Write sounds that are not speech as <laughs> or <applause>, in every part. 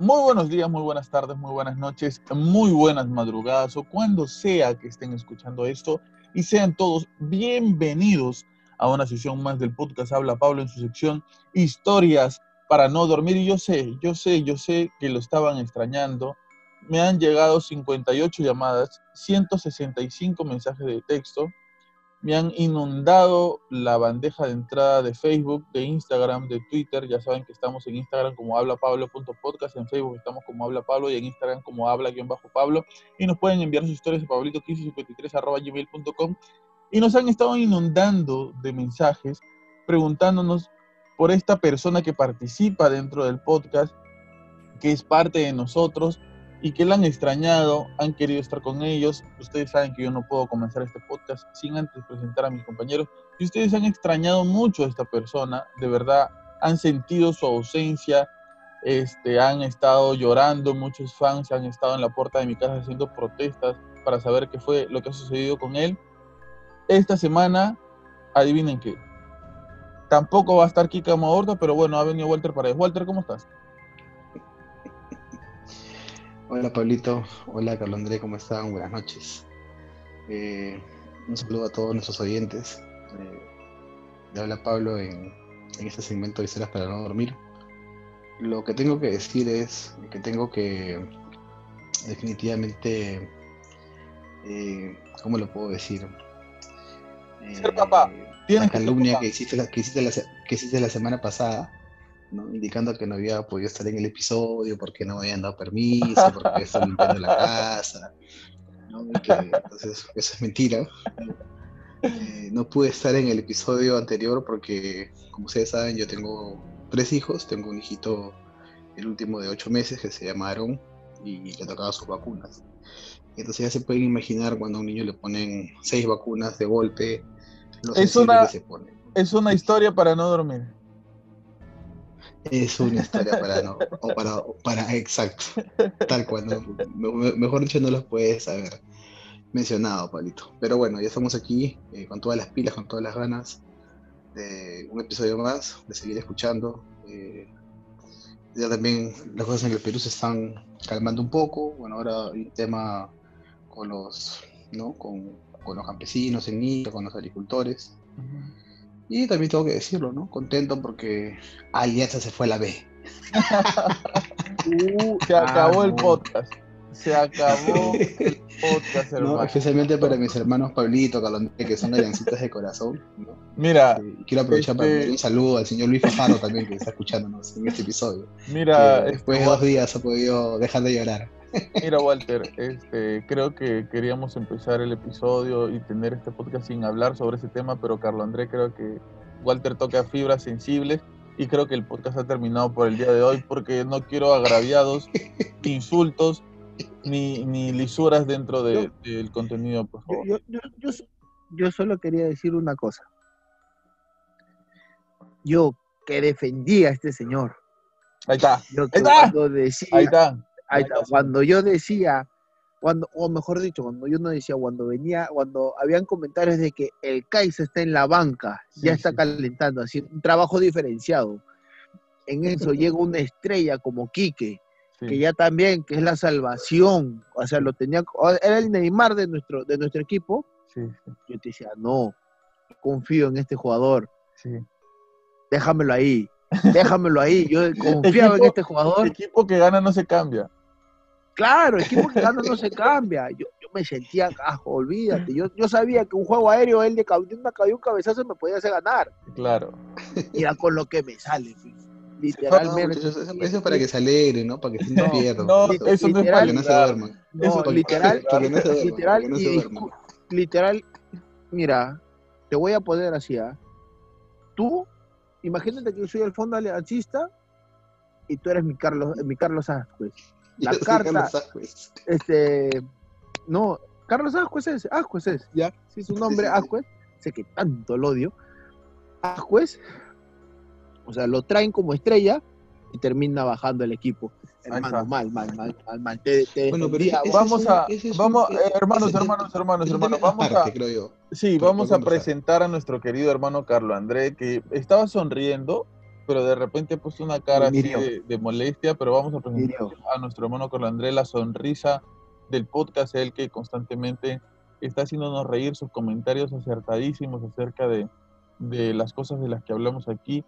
Muy buenos días, muy buenas tardes, muy buenas noches, muy buenas madrugadas o cuando sea que estén escuchando esto y sean todos bienvenidos a una sesión más del podcast Habla Pablo en su sección Historias para no dormir. Y yo sé, yo sé, yo sé que lo estaban extrañando. Me han llegado 58 llamadas, 165 mensajes de texto, me han inundado la bandeja de entrada de Facebook, de Instagram, de Twitter. Ya saben que estamos en Instagram como hablapablo.podcast, en Facebook estamos como habla Pablo y en Instagram como habla-pablo. Y nos pueden enviar sus historias a pablito1553.gmail.com. Y nos han estado inundando de mensajes preguntándonos por esta persona que participa dentro del podcast, que es parte de nosotros y que la han extrañado, han querido estar con ellos. Ustedes saben que yo no puedo comenzar este podcast sin antes presentar a mis compañeros. Y ustedes han extrañado mucho a esta persona, de verdad, han sentido su ausencia, este, han estado llorando, muchos fans han estado en la puerta de mi casa haciendo protestas para saber qué fue lo que ha sucedido con él. Esta semana, adivinen qué. Tampoco va a estar Kika Mahorta, pero bueno, ha venido Walter para Walter, ¿cómo estás? Hola Pablito, hola Carlos André, ¿cómo están? Buenas noches. Eh, un saludo a todos nuestros oyentes. Eh, le habla Pablo en, este segmento de historias para no dormir. Lo que tengo que decir es que tengo que definitivamente, eh, ¿cómo lo puedo decir? Ser papá. La calumnia que hiciste la, que hiciste la, que hiciste la semana pasada indicando que no había podido estar en el episodio porque no me habían dado permiso, porque estaba limpiando la casa. entonces, eso es mentira. Eh, no pude estar en el episodio anterior porque, como ustedes saben, yo tengo tres hijos. Tengo un hijito, el último de ocho meses, que se llama Aaron y le tocaba sus vacunas. Entonces ya se pueden imaginar cuando a un niño le ponen seis vacunas de golpe, es una, se pone. Es una historia para no dormir. Es una historia para no, o para, para, exacto, tal cual, mejor dicho no los puedes haber mencionado, Palito. Pero bueno, ya estamos aquí eh, con todas las pilas, con todas las ganas de un episodio más, de seguir escuchando. Eh, ya también las cosas en el Perú se están calmando un poco, bueno, ahora hay un tema con los, ¿no? con, con los campesinos en Nico, con los agricultores. Y también tengo que decirlo, ¿no? Contento porque Alianza se fue a la B. Uh, se acabó el podcast. Se acabó <laughs> el podcast, hermano. especialmente para mis hermanos Pablito, Calondé, que son aliancitas de corazón. Mira. quiero aprovechar para este dar un saludo al señor Luis Fajardo también, que está escuchándonos en este episodio. Mira. después de dos días ha podido dejar de llorar. Mira, Walter, este, creo que queríamos empezar el episodio y tener este podcast sin hablar sobre ese tema, pero Carlos André creo que Walter toca fibras sensibles y creo que el podcast ha terminado por el día de hoy porque no quiero agraviados, <laughs> insultos ni, ni lisuras dentro del contenido, por favor. Yo, yo, solo quería decir una cosa. Yo que defendía a este señor. Ahí está. Ahí está. Ahí está cuando yo decía, cuando, o mejor dicho, cuando yo no decía, cuando venía, cuando habían comentarios de que el Kaiser está en la banca, ya está calentando, haciendo un trabajo diferenciado. En eso llega una estrella como Quique, que ya también, que es la salvación, o sea, lo tenía, era el Neymar de nuestro, de nuestro equipo. Yo te decía, no, confío en este jugador. Déjamelo ahí, <laughs> déjamelo ahí. Yo confiaba en este jugador. El equipo que gana no se cambia. Claro, el equipo que gana no se cambia. Yo, yo me sentía, ah, olvídate. Yo, yo sabía que un juego aéreo, él de, una, un cabezazo me podía hacer ganar. Claro. Mira con lo que me sale, literalmente. eso, es para que se alegre, ¿no? Para que se no, pierda. No, eso no es para que no se duerman. No, literal, literal, literal, mira, te voy a poner así, ¿ah? Tú, imagínate que yo soy el fondo aliancista y tú eres mi Carlos, mi Carlos Ascuez <laughs> la carta. Este, no, Carlos Ascuez es, Ascuez es, ya, si su nombre Ascuez, sé que tanto lo odio. Ascuez, o sea, lo traen como estrella y termina bajando el equipo. Hermano, mal, mal, mal, mal, mal. bueno, pero vamos a, vamos, hermanos, hermanos, hermanos, hermanos, vamos a, sí, vamos a presentar a nuestro querido hermano Carlos André, que estaba sonriendo, pero de repente puso una cara así de, molestia, pero vamos a presentar a nuestro hermano Carlos Andrés la sonrisa del podcast, el que constantemente está haciéndonos reír sus comentarios acertadísimos acerca de, de las cosas de las que hablamos aquí.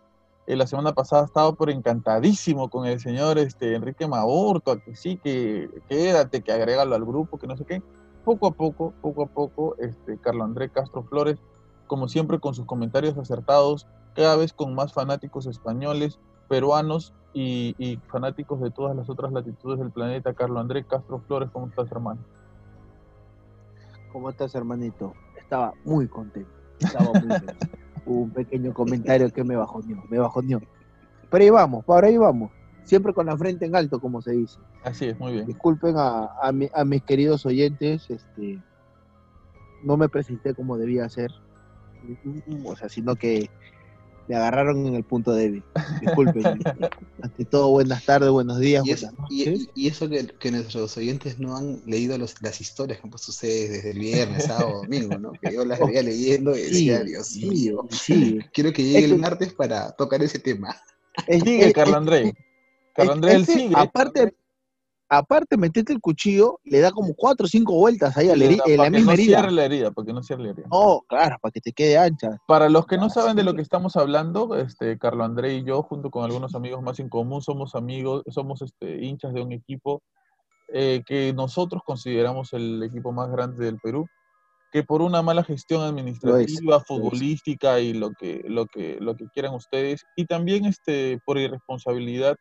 Eh, la semana pasada estaba por encantadísimo con el señor este, Enrique Maurto, que sí, que quédate, que agrégalo al grupo, que no sé qué. Poco a poco, poco a poco, este, Carlos Andrés Castro Flores, como siempre con sus comentarios acertados, cada vez con más fanáticos españoles, peruanos y, y fanáticos de todas las otras latitudes del planeta. Carlos Andrés Castro Flores, ¿cómo estás, hermano? ¿Cómo estás, hermanito? Estaba muy contento. Estaba muy contento. <laughs> un pequeño comentario que me bajoneó, me bajoneó. Pero ahí vamos, por ahí vamos. Siempre con la frente en alto, como se dice. Así es, muy bien. Disculpen a, a, mis queridos oyentes, este, no me presenté como debía ser, o sea, sino que me agarraron en el punto débil. Disculpen. <laughs> Ante todo, buenas tardes, buenos días, y buenas noches. Y, eso que, nuestros oyentes no han leído las historias que han puesto ustedes desde el viernes, sábado, <laughs> domingo, ¿no? Que yo las veía leyendo y decía, Dios mío, quiero que llegue el martes para tocar ese tema. Sigue, Carlos André. Carlos André, el sigue. Aparte, aparte metete el cuchillo, le da como cuatro o cinco vueltas ahí a la, herida, la misma no herida. Cierre la herida. Para que no cierre la herida. Oh, claro, para que te quede ancha. Para los que no saben de lo que estamos hablando, este, Carlos André y yo, junto con algunos amigos más en común, somos amigos, somos este, hinchas de un equipo eh, que nosotros consideramos el equipo más grande del Perú, que por una mala gestión administrativa, futbolística y lo que, lo, que, lo que quieran ustedes, y también este, por irresponsabilidad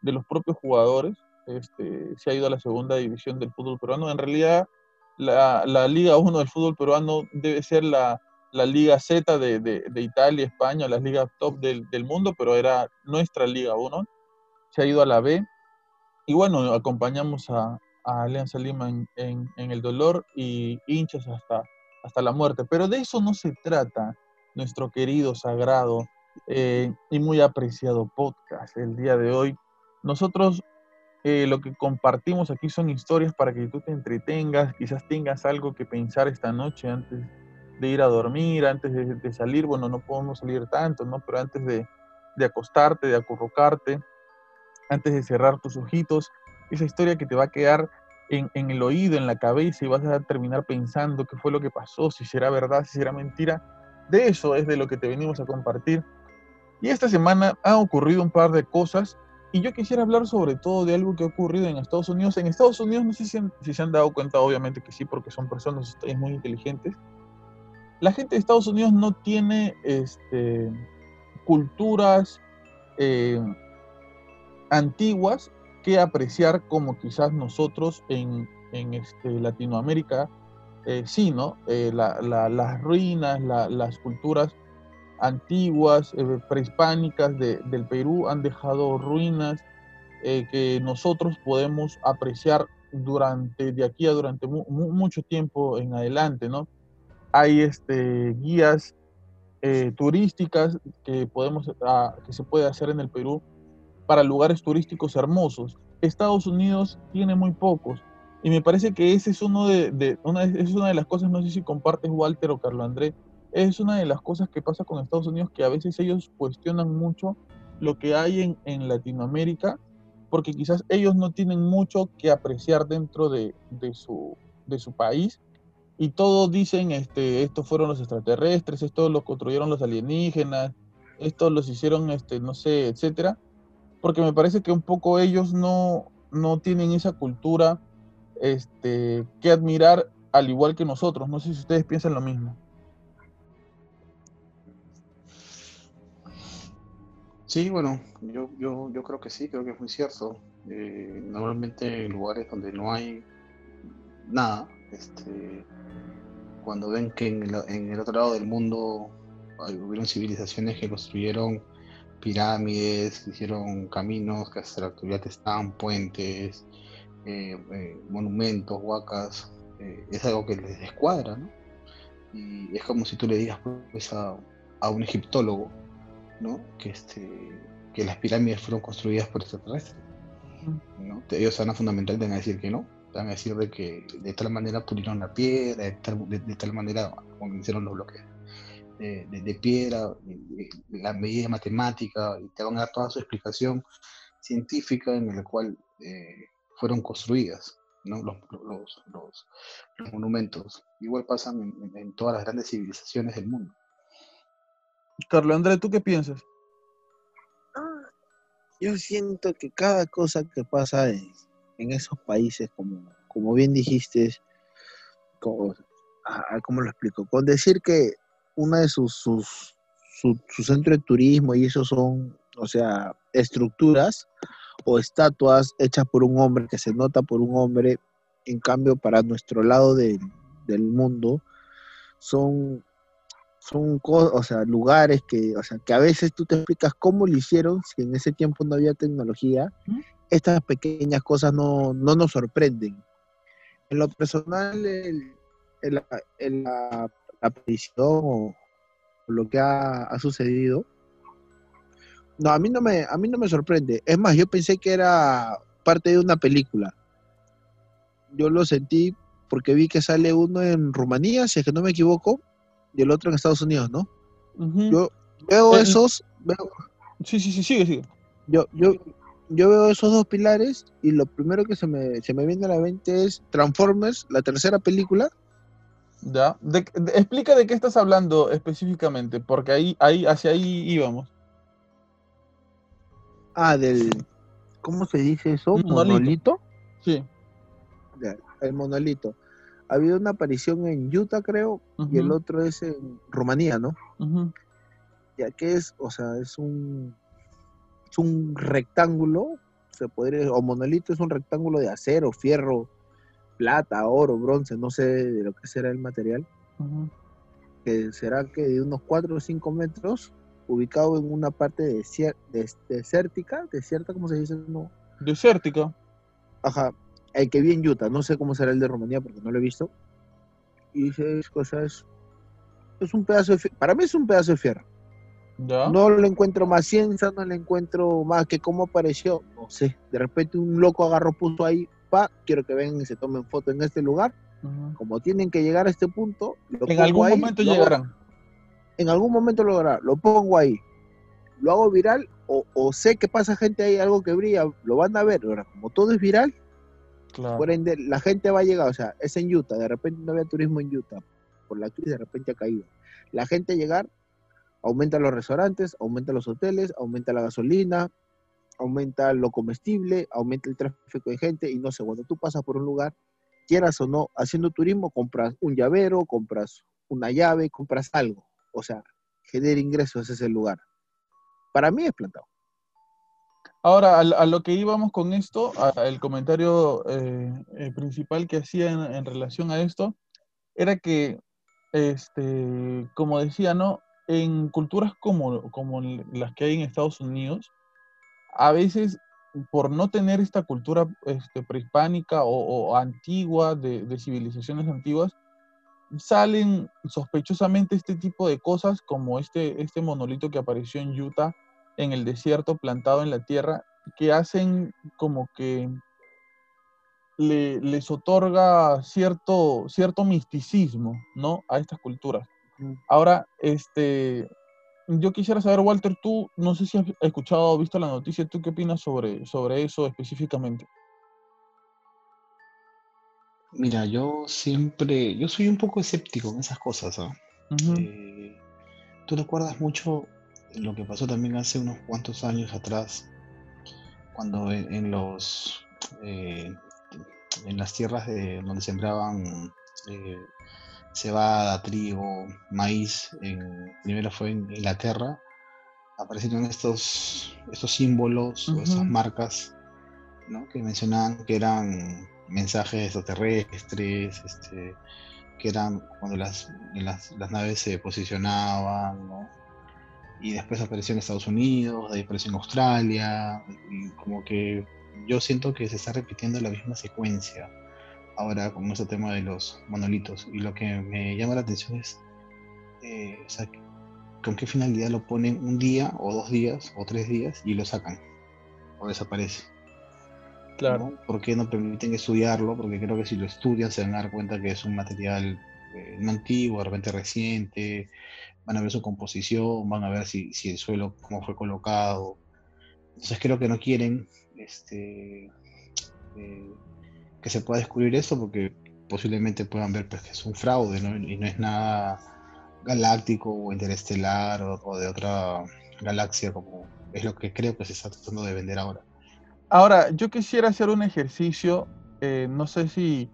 de los propios jugadores, este, se ha ido a la segunda división del fútbol peruano. En realidad, la, Liga 1 del fútbol peruano debe ser la, Liga Z de, de, Italia, España, las ligas top del, mundo, pero era nuestra Liga 1. Se ha ido a la B. Y bueno, acompañamos a, Alianza Lima en, el dolor y hinchas hasta, hasta la muerte. Pero de eso no se trata nuestro querido, sagrado eh, y muy apreciado podcast el día de hoy. Nosotros eh, lo que compartimos aquí son historias para que tú te entretengas, quizás tengas algo que pensar esta noche antes de ir a dormir, antes de, salir, bueno, no podemos salir tanto, ¿no? Pero antes de, acostarte, de acurrucarte, antes de cerrar tus ojitos, esa historia que te va a quedar en, en, el oído, en la cabeza y vas a terminar pensando qué fue lo que pasó, si será verdad, si será mentira. De eso es de lo que te venimos a compartir. Y esta semana han ocurrido un par de cosas y yo quisiera hablar sobre todo de algo que ha ocurrido en Estados Unidos. En Estados Unidos, no sé si, se han dado cuenta, obviamente que sí, porque son personas ustedes muy inteligentes. La gente de Estados Unidos no tiene este, culturas eh, antiguas que apreciar como quizás nosotros en, este, Latinoamérica, eh, sí. Eh, las ruinas, las culturas antiguas, eh, prehispánicas del Perú han dejado ruinas eh, que nosotros podemos apreciar durante, de aquí a durante mucho tiempo en adelante, ¿no? Hay este, guías eh, turísticas que, podemos, ah, que se puede hacer en el Perú para lugares turísticos hermosos. Estados Unidos tiene muy pocos. Y me parece que ese es uno de, una, es una de las cosas, no sé si compartes Walter o Carlos André, es una de las cosas que pasa con Estados Unidos, que a veces ellos cuestionan mucho lo que hay en, en Latinoamérica, porque quizás ellos no tienen mucho que apreciar dentro de, de, su, de su país, y todos dicen, este, estos fueron los extraterrestres, estos los construyeron los alienígenas, estos los hicieron, este, no sé, etcétera, porque me parece que un poco ellos no, no tienen esa cultura este, que admirar al igual que nosotros. No sé si ustedes piensan lo mismo. Sí, bueno, yo, yo, yo creo que sí, creo que es muy cierto. Eh, normalmente en lugares donde no hay nada, este, cuando ven que en el, otro lado del mundo hubieron civilizaciones que construyeron pirámides, hicieron caminos que hasta la actualidad están, puentes, eh, eh, monumentos, huacas, es algo que les descuadra, ¿no? Y es como si tú le digas pues, a, a un egiptólogo, que, este, que las pirámides fueron construidas por extraterrestres. ¿no? Ellos van a fundamental van a decir que no, van a decir de que de tal manera pulieron la piedra, de tal, manera hicieron los bloques. de, piedra, la medida matemática, y te van a dar toda su explicación científica en la cual eh, fueron construidas ¿no? los, los, los, monumentos. Igual pasan en, todas las grandes civilizaciones del mundo. Carlos Andrés, ¿tú qué piensas? Ah, yo siento que cada cosa que pasa en, esos países, como, como bien dijiste, como, ah, ¿cómo lo explico? Con decir que una de sus, sus su, centro de turismo y eso son, o sea, estructuras o estatuas hechas por un hombre, que se nota por un hombre, en cambio para nuestro lado del mundo, son, son o sea, lugares que, o sea, que a veces tú te explicas cómo lo hicieron, si en ese tiempo no había tecnología, estas pequeñas cosas no, nos sorprenden. En lo personal, el, la, aparición o, lo que ha, sucedido, no, a mí no, me, a mí no me sorprende. Es más, yo pensé que era parte de una película. Yo lo sentí porque vi que sale uno en Rumanía, si es que no me equivoco, y el otro en Estados Unidos, ¿no? Yo veo esos... Veo, sí, sí, sí, sigue, sigue. Yo, yo, yo veo esos dos pilares y lo primero que se me, se me viene a la mente es Transformers, la tercera película. Ya, explica de qué estás hablando específicamente, porque ahí, ahí, hacia ahí íbamos. Ah, del, ¿cómo se dice eso? Monolito. Sí. el monolito. Ha habido una aparición en Utah, creo, y el otro es en Rumanía, ¿no? Ya que es, o sea, es un un rectángulo, se podría, o monolito es un rectángulo de acero, fierro, plata, oro, bronce, no sé de lo que será el material, que será que de unos 4 o 5 metros, ubicado en una parte desértica, desierta, ¿cómo se dice? No. Desértica. Ajá, el que vi en Utah, no sé cómo será el de Rumanía porque no lo he visto. Y es cosas, es un pedazo de, para mí es un pedazo de fierro. No lo encuentro más ciencia, no le encuentro más que cómo apareció. No sé, de repente un loco agarró, puso ahí, pa, quiero que vengan y se tomen foto en este lugar. Como tienen que llegar a este punto, en algún momento llegarán. en algún momento lo lograrán, lo pongo ahí. Lo hago viral o, sé que pasa gente ahí, algo que brilla, lo van a ver. Ahora, como todo es viral, por ende, la gente va a llegar, o sea, es en Utah, de repente no había turismo en Utah, por la crisis de repente ha caído. La gente a llegar Aumenta los restaurantes, aumenta los hoteles, aumenta la gasolina, aumenta lo comestible, aumenta el tráfico de gente y no sé, cuando tú pasas por un lugar, quieras o no, haciendo turismo, compras un llavero, compras una llave, compras algo. O sea, genera ingresos ese lugar. Para mí es plantado. Ahora, a, lo que íbamos con esto, el comentario eh, eh, principal que hacía en, relación a esto, era que, este, como decía, ¿no? en culturas como, como las que hay en Estados Unidos, a veces por no tener esta cultura este, prehispánica o, antigua, de, civilizaciones antiguas, salen sospechosamente este tipo de cosas como este, este monolito que apareció en Utah, en el desierto, plantado en la tierra, que hacen como que les otorga cierto, cierto misticismo, ¿no? A estas culturas. Ahora, este, yo quisiera saber, Walter, tú, no sé si has escuchado o visto la noticia, ¿tú qué opinas sobre, sobre eso específicamente? Mira, yo siempre, yo soy un poco escéptico en esas cosas. ¿ah? Eh, ¿Tú recuerdas mucho lo que pasó también hace unos cuantos años atrás, cuando en, los eh, en las tierras de donde sembraban eh, cebada, trigo, maíz, en, primero fue en Inglaterra, aparecieron estos, estos símbolos o estas marcas que mencionaban que eran mensajes extraterrestres, este, que eran cuando las, las, naves se posicionaban, y después apareció en Estados Unidos, ahí apareció en Australia, y como que yo siento que se está repitiendo la misma secuencia ahora con este tema de los monolitos. Y lo que me llama la atención es, eh, con qué finalidad lo ponen un día o dos días o tres días y lo sacan o desaparece. Claro. ¿no? ¿Por qué no permiten estudiarlo? Porque creo que si lo estudian se van a dar cuenta que es un material eh, no antiguo, de repente reciente, van a ver su composición, van a ver si, el suelo, cómo fue colocado. Entonces creo que no quieren este, eh, que se pueda descubrir eso porque posiblemente puedan ver pues, que es un fraude y no es nada galáctico o interestelar o, de otra galaxia como es lo que creo que se está tratando de vender ahora. Ahora, yo quisiera hacer un ejercicio, eh, no sé si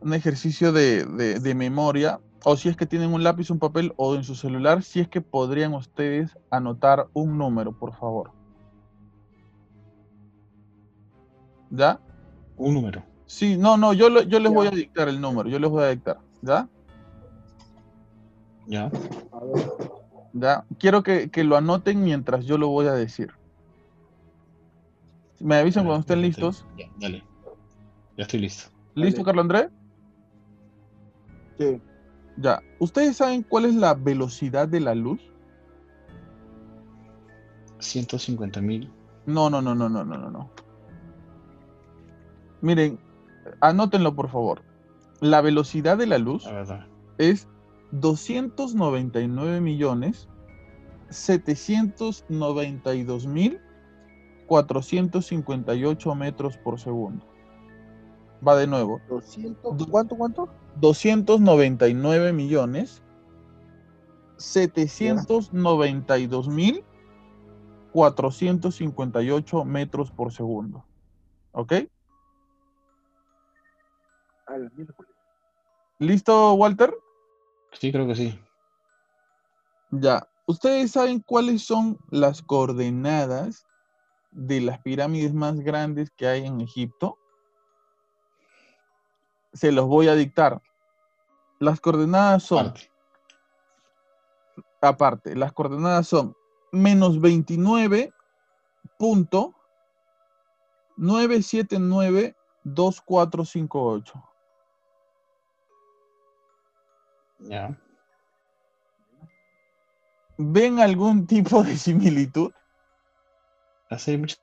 un ejercicio de, memoria, o si es que tienen un lápiz, un papel o en su celular, si es que podrían ustedes anotar un número, por favor. ¿Ya? Un número. Sí, no, no, yo, yo les voy a dictar el número, yo les voy a dictar, ¿ya? Ya. Ya, quiero que, lo anoten mientras yo lo voy a decir. Me avisan cuando estén listos. Ya, dale. Ya estoy listo. ¿Listo, Carlos Andrés? Sí. Ya. ¿Ustedes saben cuál es la velocidad de la luz? 150 mil. No, no, no, no, no, no, no. Miren, anótenlo por favor. La velocidad de la luz es 299 millones 792 mil 458 metros por segundo. Va de nuevo. 200, ¿Cuánto, cuánto? 299 millones 792 mil 458 metros por segundo. ¿Ok? ¿Listo, Walter? Sí, creo que sí. Ya. ¿Ustedes saben cuáles son las coordenadas de las pirámides más grandes que hay en Egipto? Se los voy a dictar. Las coordenadas son... Aparte, las coordenadas son menos 29.9792458. Ya. ¿Ven algún tipo de similitud? Hay muchas,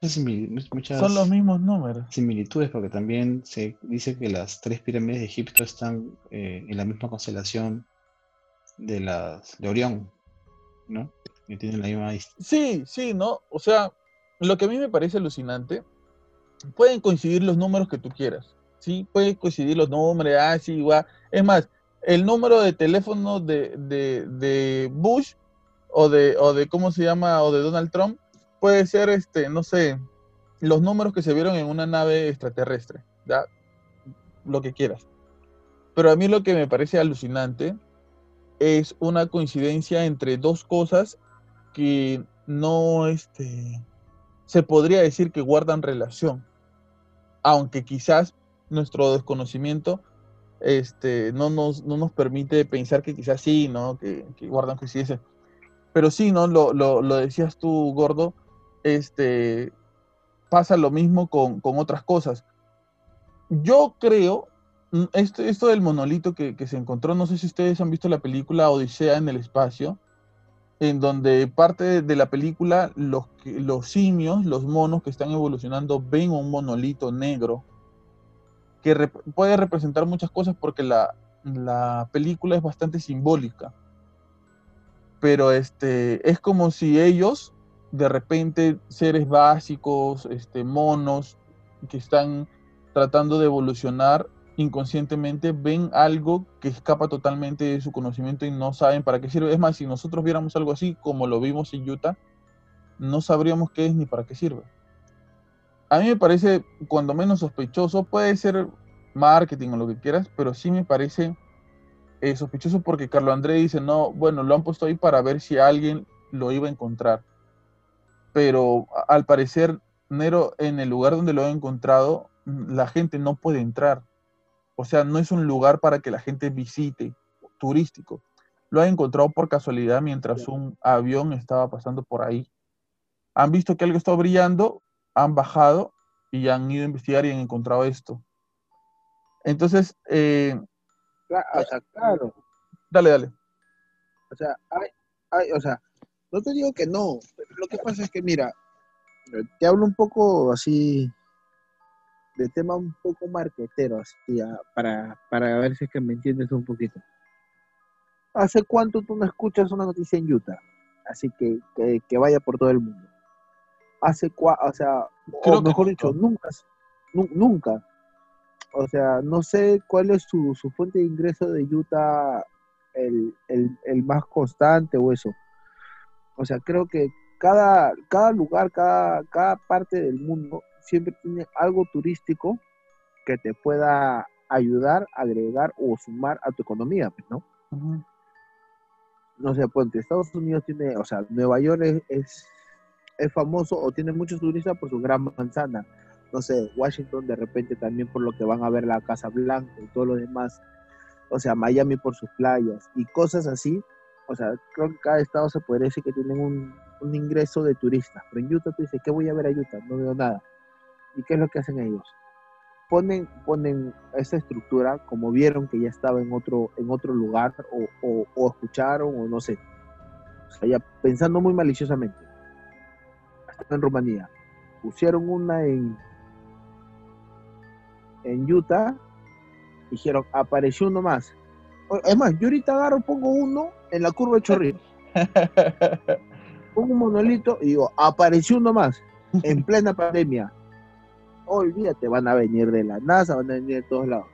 muchas Son los mismos números. Similitudes, porque también se dice que las tres pirámides de Egipto están eh, en la misma constelación de las de Orión, ¿no? Y tienen la misma Sí, sí, ¿no? O sea, lo que a mí me parece alucinante, pueden coincidir los números que tú quieras, ¿sí? Pueden coincidir los números, ah, sí, igual. Es más, el número de teléfono de, de, Bush o de, o de, ¿cómo se llama? O de Donald Trump, puede ser, este, no sé, los números que se vieron en una nave extraterrestre, ¿ya? Lo que quieras. Pero a mí lo que me parece alucinante es una coincidencia entre dos cosas que no, este, se podría decir que guardan relación, aunque quizás nuestro desconocimiento este, no, nos, no nos permite pensar que quizás sí, ¿no? Que, que guardan coincidencia. Pero sí, ¿no? Lo, lo, lo, decías tú, Gordo, este, pasa lo mismo con, con otras cosas. Yo creo, mm, esto, esto del monolito que, que, se encontró, no sé si ustedes han visto la película Odisea en el espacio, en donde parte de la película los, los simios, los monos que están evolucionando, ven un monolito negro que puede representar muchas cosas porque la, película es bastante simbólica. Pero este, es como si ellos, de repente, seres básicos, este, monos, que están tratando de evolucionar inconscientemente, ven algo que escapa totalmente de su conocimiento y no saben para qué sirve. Es más, si nosotros viéramos algo así, como lo vimos en Utah, no sabríamos qué es ni para qué sirve a mí me parece cuando menos sospechoso, puede ser marketing o lo que quieras, pero sí me parece eh, sospechoso porque Carlos André dice, no, bueno, lo han puesto ahí para ver si alguien lo iba a encontrar. Pero al parecer, Nero, en el lugar donde lo ha encontrado, mm, la gente no puede entrar. O sea, no es un lugar para que la gente visite, turístico. Lo ha encontrado por casualidad mientras un avión estaba pasando por ahí. Han visto que algo está brillando, han bajado y han ido a investigar y han encontrado esto. Entonces, eh, o sea, claro. Dale, dale. O sea, hay, o sea, no te digo que no. Lo que pasa es que, mira, te hablo un poco así de tema un poco marquetero, así, para, para ver si es que me entiendes un poquito. ¿Hace cuánto tú no escuchas una noticia en Utah? Así que, que, vaya por todo el mundo. Hace cuánto, o sea, o mejor dicho, nunca, nunca. O sea, no sé cuál es su, su fuente de ingreso de Utah el, el, el, más constante o eso. O sea, creo que cada, cada lugar, cada, cada parte del mundo siempre tiene algo turístico que te pueda ayudar, agregar o sumar a tu economía, pues, ¿no? No sé, pues Estados Unidos tiene, o sea, Nueva York es, es, famoso o tiene muchos turistas por su gran manzana. No sé, Washington de repente también por lo que van a ver la Casa Blanca y todo lo demás. O sea, Miami por sus playas y cosas así. O sea, creo que cada estado se puede decir que tienen un, un ingreso de turistas. Pero en Utah tú dices, ¿qué voy a ver a Utah? No veo nada. ¿Y qué es lo que hacen ellos? Ponen, ponen esa estructura como vieron que ya estaba en otro, en otro lugar o, o, escucharon o no sé. O sea, ya pensando muy maliciosamente. Hasta en Rumanía. Pusieron una en, en Utah. Dijeron, apareció uno más. Es más, yo ahorita agarro, pongo uno en la curva de Chorrillo. <laughs> pongo un monolito y digo, apareció uno más en <laughs> plena pandemia olvídate, van a venir de la NASA, van a venir de todos lados.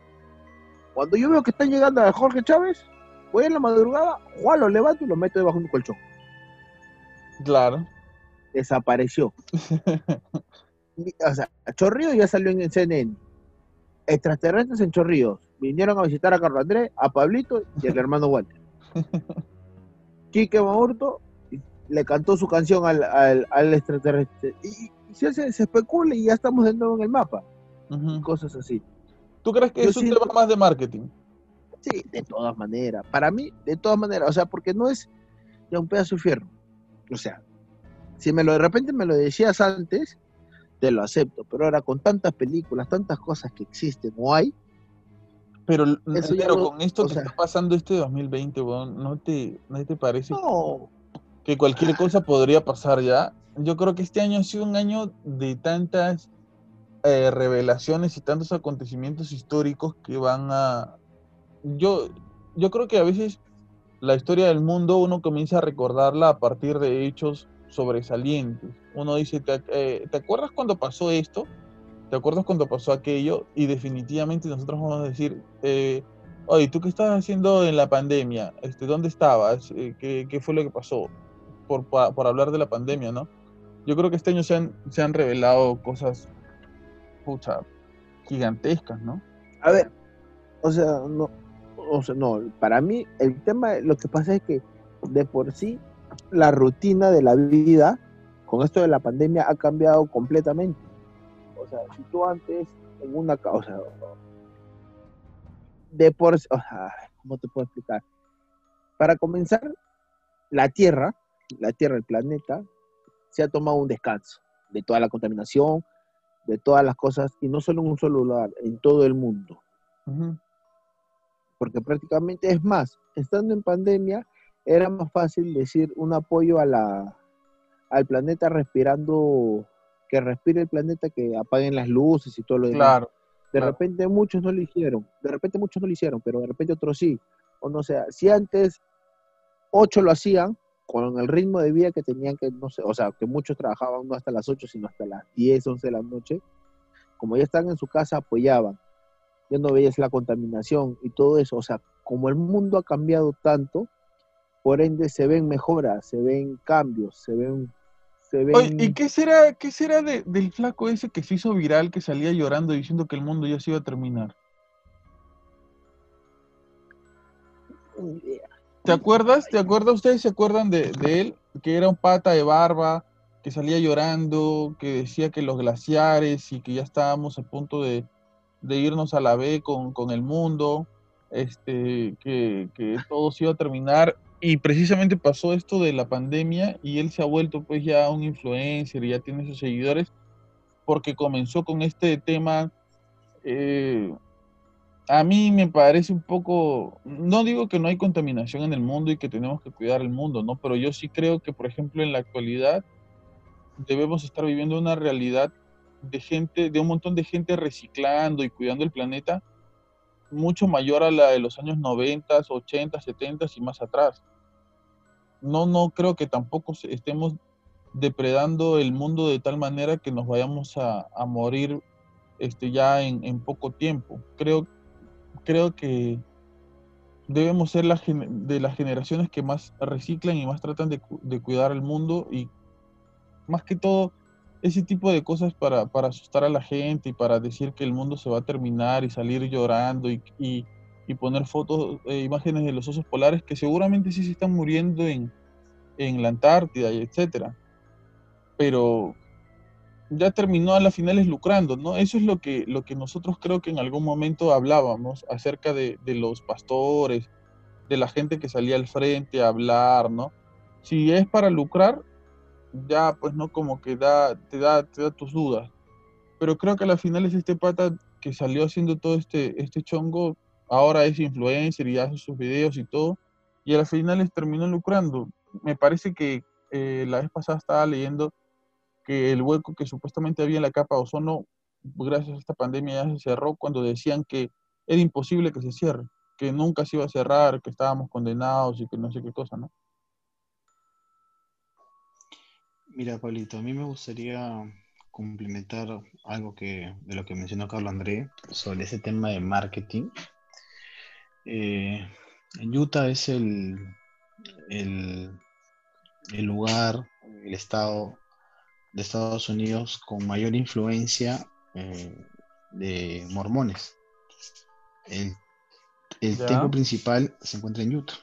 Cuando yo veo que están llegando a Jorge Chávez, voy en la madrugada, Juan lo levanto y lo meto debajo de un colchón. Claro. Desapareció. <laughs> o sea, Chorrillo ya salió en el CNN. Extraterrestres en Chorrillos. Vinieron a visitar a Carlos Andrés, a Pablito y al hermano Walter. <laughs> Quique Maurto le cantó su canción al, al, extraterrestre. Y, se, se especula y ya estamos de nuevo en el mapa. Cosas así. ¿Tú crees que es un tema más de marketing? Sí, de todas maneras. Para mí, de todas maneras. O sea, porque no es ya un pedazo de fierro. O sea, si me lo de repente me lo decías antes, te lo acepto. Pero ahora con tantas películas, tantas cosas que existen o hay. Pero, con esto que está pasando este 2020, ¿no te, ¿no te parece que cualquier cosa podría pasar ya? yo creo que este año ha sido un año de tantas eh, revelaciones y tantos acontecimientos históricos que van a... Yo, yo creo que a veces la historia del mundo uno comienza a recordarla a partir de hechos sobresalientes. Uno dice, ¿te, eh, acuerdas cuando pasó esto? ¿Te acuerdas cuando pasó aquello? Y definitivamente nosotros vamos a decir, eh, oye, ¿tú qué estabas haciendo en la pandemia? Este, ¿Dónde estabas? ¿qué, ¿qué, fue lo que pasó? Por, por hablar de la pandemia, ¿no? yo creo que este año se han, se han revelado cosas, pucha, gigantescas, ¿no? A ver, o sea, no, o sea, no, para mí el tema, lo que pasa es que de por sí la rutina de la vida con esto de la pandemia ha cambiado completamente. O sea, si tú antes en una causa, de por ¿cómo te puedo explicar? Para comenzar, la Tierra, la Tierra, el planeta, se ha tomado un descanso de toda la contaminación, de todas las cosas, y no solo en un solo lugar, en todo el mundo. Porque prácticamente es más, estando en pandemia, era más fácil decir un apoyo a la, al planeta respirando, que respire el planeta, que apaguen las luces y todo lo demás. De repente muchos no lo hicieron, de repente muchos no lo hicieron, pero de repente otros sí. O no sea, si antes ocho lo hacían, con el ritmo de vida que tenían que, no sé, o sea, que muchos trabajaban no hasta las 8, sino hasta las 10, 11 de la noche, como ya están en su casa, apoyaban. Ya no veías la contaminación y todo eso. O sea, como el mundo ha cambiado tanto, por ende se ven mejoras, se ven cambios, se ven... Se ven... ¿Y qué será, qué será del flaco ese que se hizo viral, que salía llorando diciendo que el mundo ya se iba a terminar? ¿Te acuerdas? ¿Te acuerdas? ¿Ustedes se acuerdan de, él? Que era un pata de barba, que salía llorando, que decía que los glaciares y que ya estábamos a punto de, irnos a la B con, el mundo, este, que, que, todo se iba a terminar. Y precisamente pasó esto de la pandemia y él se ha vuelto pues ya un influencer y ya tiene sus seguidores porque comenzó con este tema eh, a mí me parece un poco, no digo que no hay contaminación en el mundo y que tenemos que cuidar el mundo, ¿no? Pero yo sí creo que, por ejemplo, en la actualidad debemos estar viviendo una realidad de gente, de un montón de gente reciclando y cuidando el planeta, mucho mayor a la de los años 90, 80, 70 y más atrás. No, no creo que tampoco estemos depredando el mundo de tal manera que nos vayamos a, morir este, ya en, poco tiempo. Creo, creo que debemos ser de las generaciones que más reciclan y más tratan de, cuidar el mundo y más que todo ese tipo de cosas para, asustar a la gente y para decir que el mundo se va a terminar y salir llorando y, poner fotos, e imágenes de los osos polares que seguramente sí se están muriendo en, en la Antártida y etcétera. Pero ya terminó a las finales lucrando, ¿no? Eso es lo que, lo que nosotros creo que en algún momento hablábamos acerca de, los pastores, de la gente que salía al frente a hablar, ¿no? Si es para lucrar, ya pues no como que da, te da, te da tus dudas. Pero creo que a las finales este pata que salió haciendo todo este, este chongo, ahora es influencer y hace sus videos y todo, y a las finales terminó lucrando. Me parece que eh, la vez pasada estaba leyendo que el hueco que supuestamente había en la capa de ozono, gracias a esta pandemia, ya se cerró cuando decían que era imposible que se cierre, que nunca se iba a cerrar, que estábamos condenados y que no sé qué cosa, ¿no? Mira, Pablito, a mí me gustaría complementar algo que, de lo que mencionó Carlos André sobre ese tema de marketing. Eh, en Utah es el, el, el lugar, el estado de Estados Unidos con mayor influencia eh, de mormones. El, templo principal se encuentra en Utah,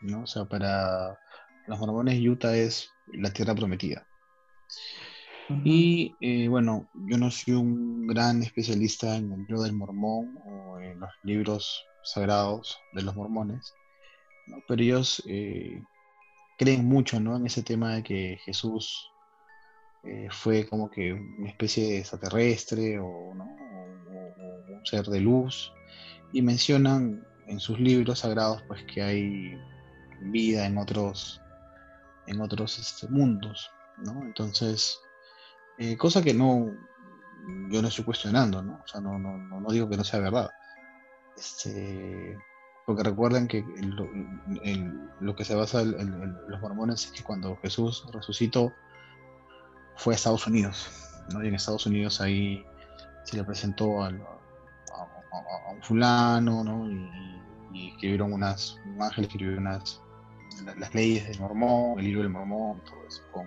¿no? O sea, para los mormones Utah es la tierra prometida. Y eh, bueno, yo no soy un gran especialista en el libro del mormón o en los libros sagrados de los mormones, pero ellos eh, creen mucho ¿no? en ese tema de que Jesús eh, fue como que una especie de extraterrestre o, un ser de luz. Y mencionan en sus libros sagrados pues que hay vida en otros en otros este, mundos ¿no? entonces eh, cosa que no yo no estoy cuestionando no o sea no, no, no digo que no sea verdad este porque recuerden que lo que se basa en los mormones es que cuando Jesús resucitó fue a Estados Unidos. Y en Estados Unidos ahí se le presentó a, un fulano, ¿no? Y, escribieron unas, un ángel escribió las leyes del mormón, el libro del mormón, todo eso, con,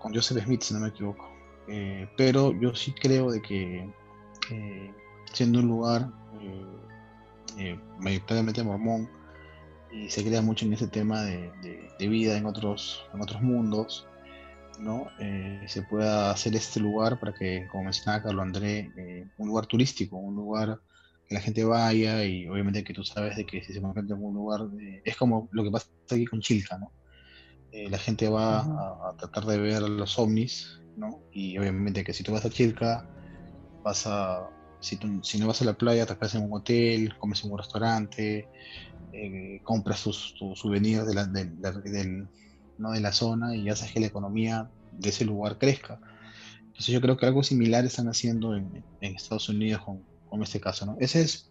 con Joseph Smith, si no me equivoco. Eh, pero yo sí creo de que eh, siendo un lugar eh, mayoritariamente mormón, y se crea mucho en ese tema de, de, vida en otros, en otros mundos, ¿no? Eh, se pueda hacer este lugar para que, como mencionaba Carlos André, eh, un lugar turístico, un lugar que la gente vaya y obviamente que tú sabes de que si se encuentra en un lugar, es como lo que pasa aquí con Chilca, ¿no? Eh, la gente va a, tratar de ver los ovnis, ¿no? Y obviamente que si tú vas a Chilca, vas a, si, no vas a la playa, te quedas en un hotel, comes en un restaurante, compras tus, souvenirs de la, del ¿no? de la zona y haces que la economía de ese lugar crezca. Entonces yo creo que algo similar están haciendo en, Estados Unidos con, con, este caso. ¿no? Esa es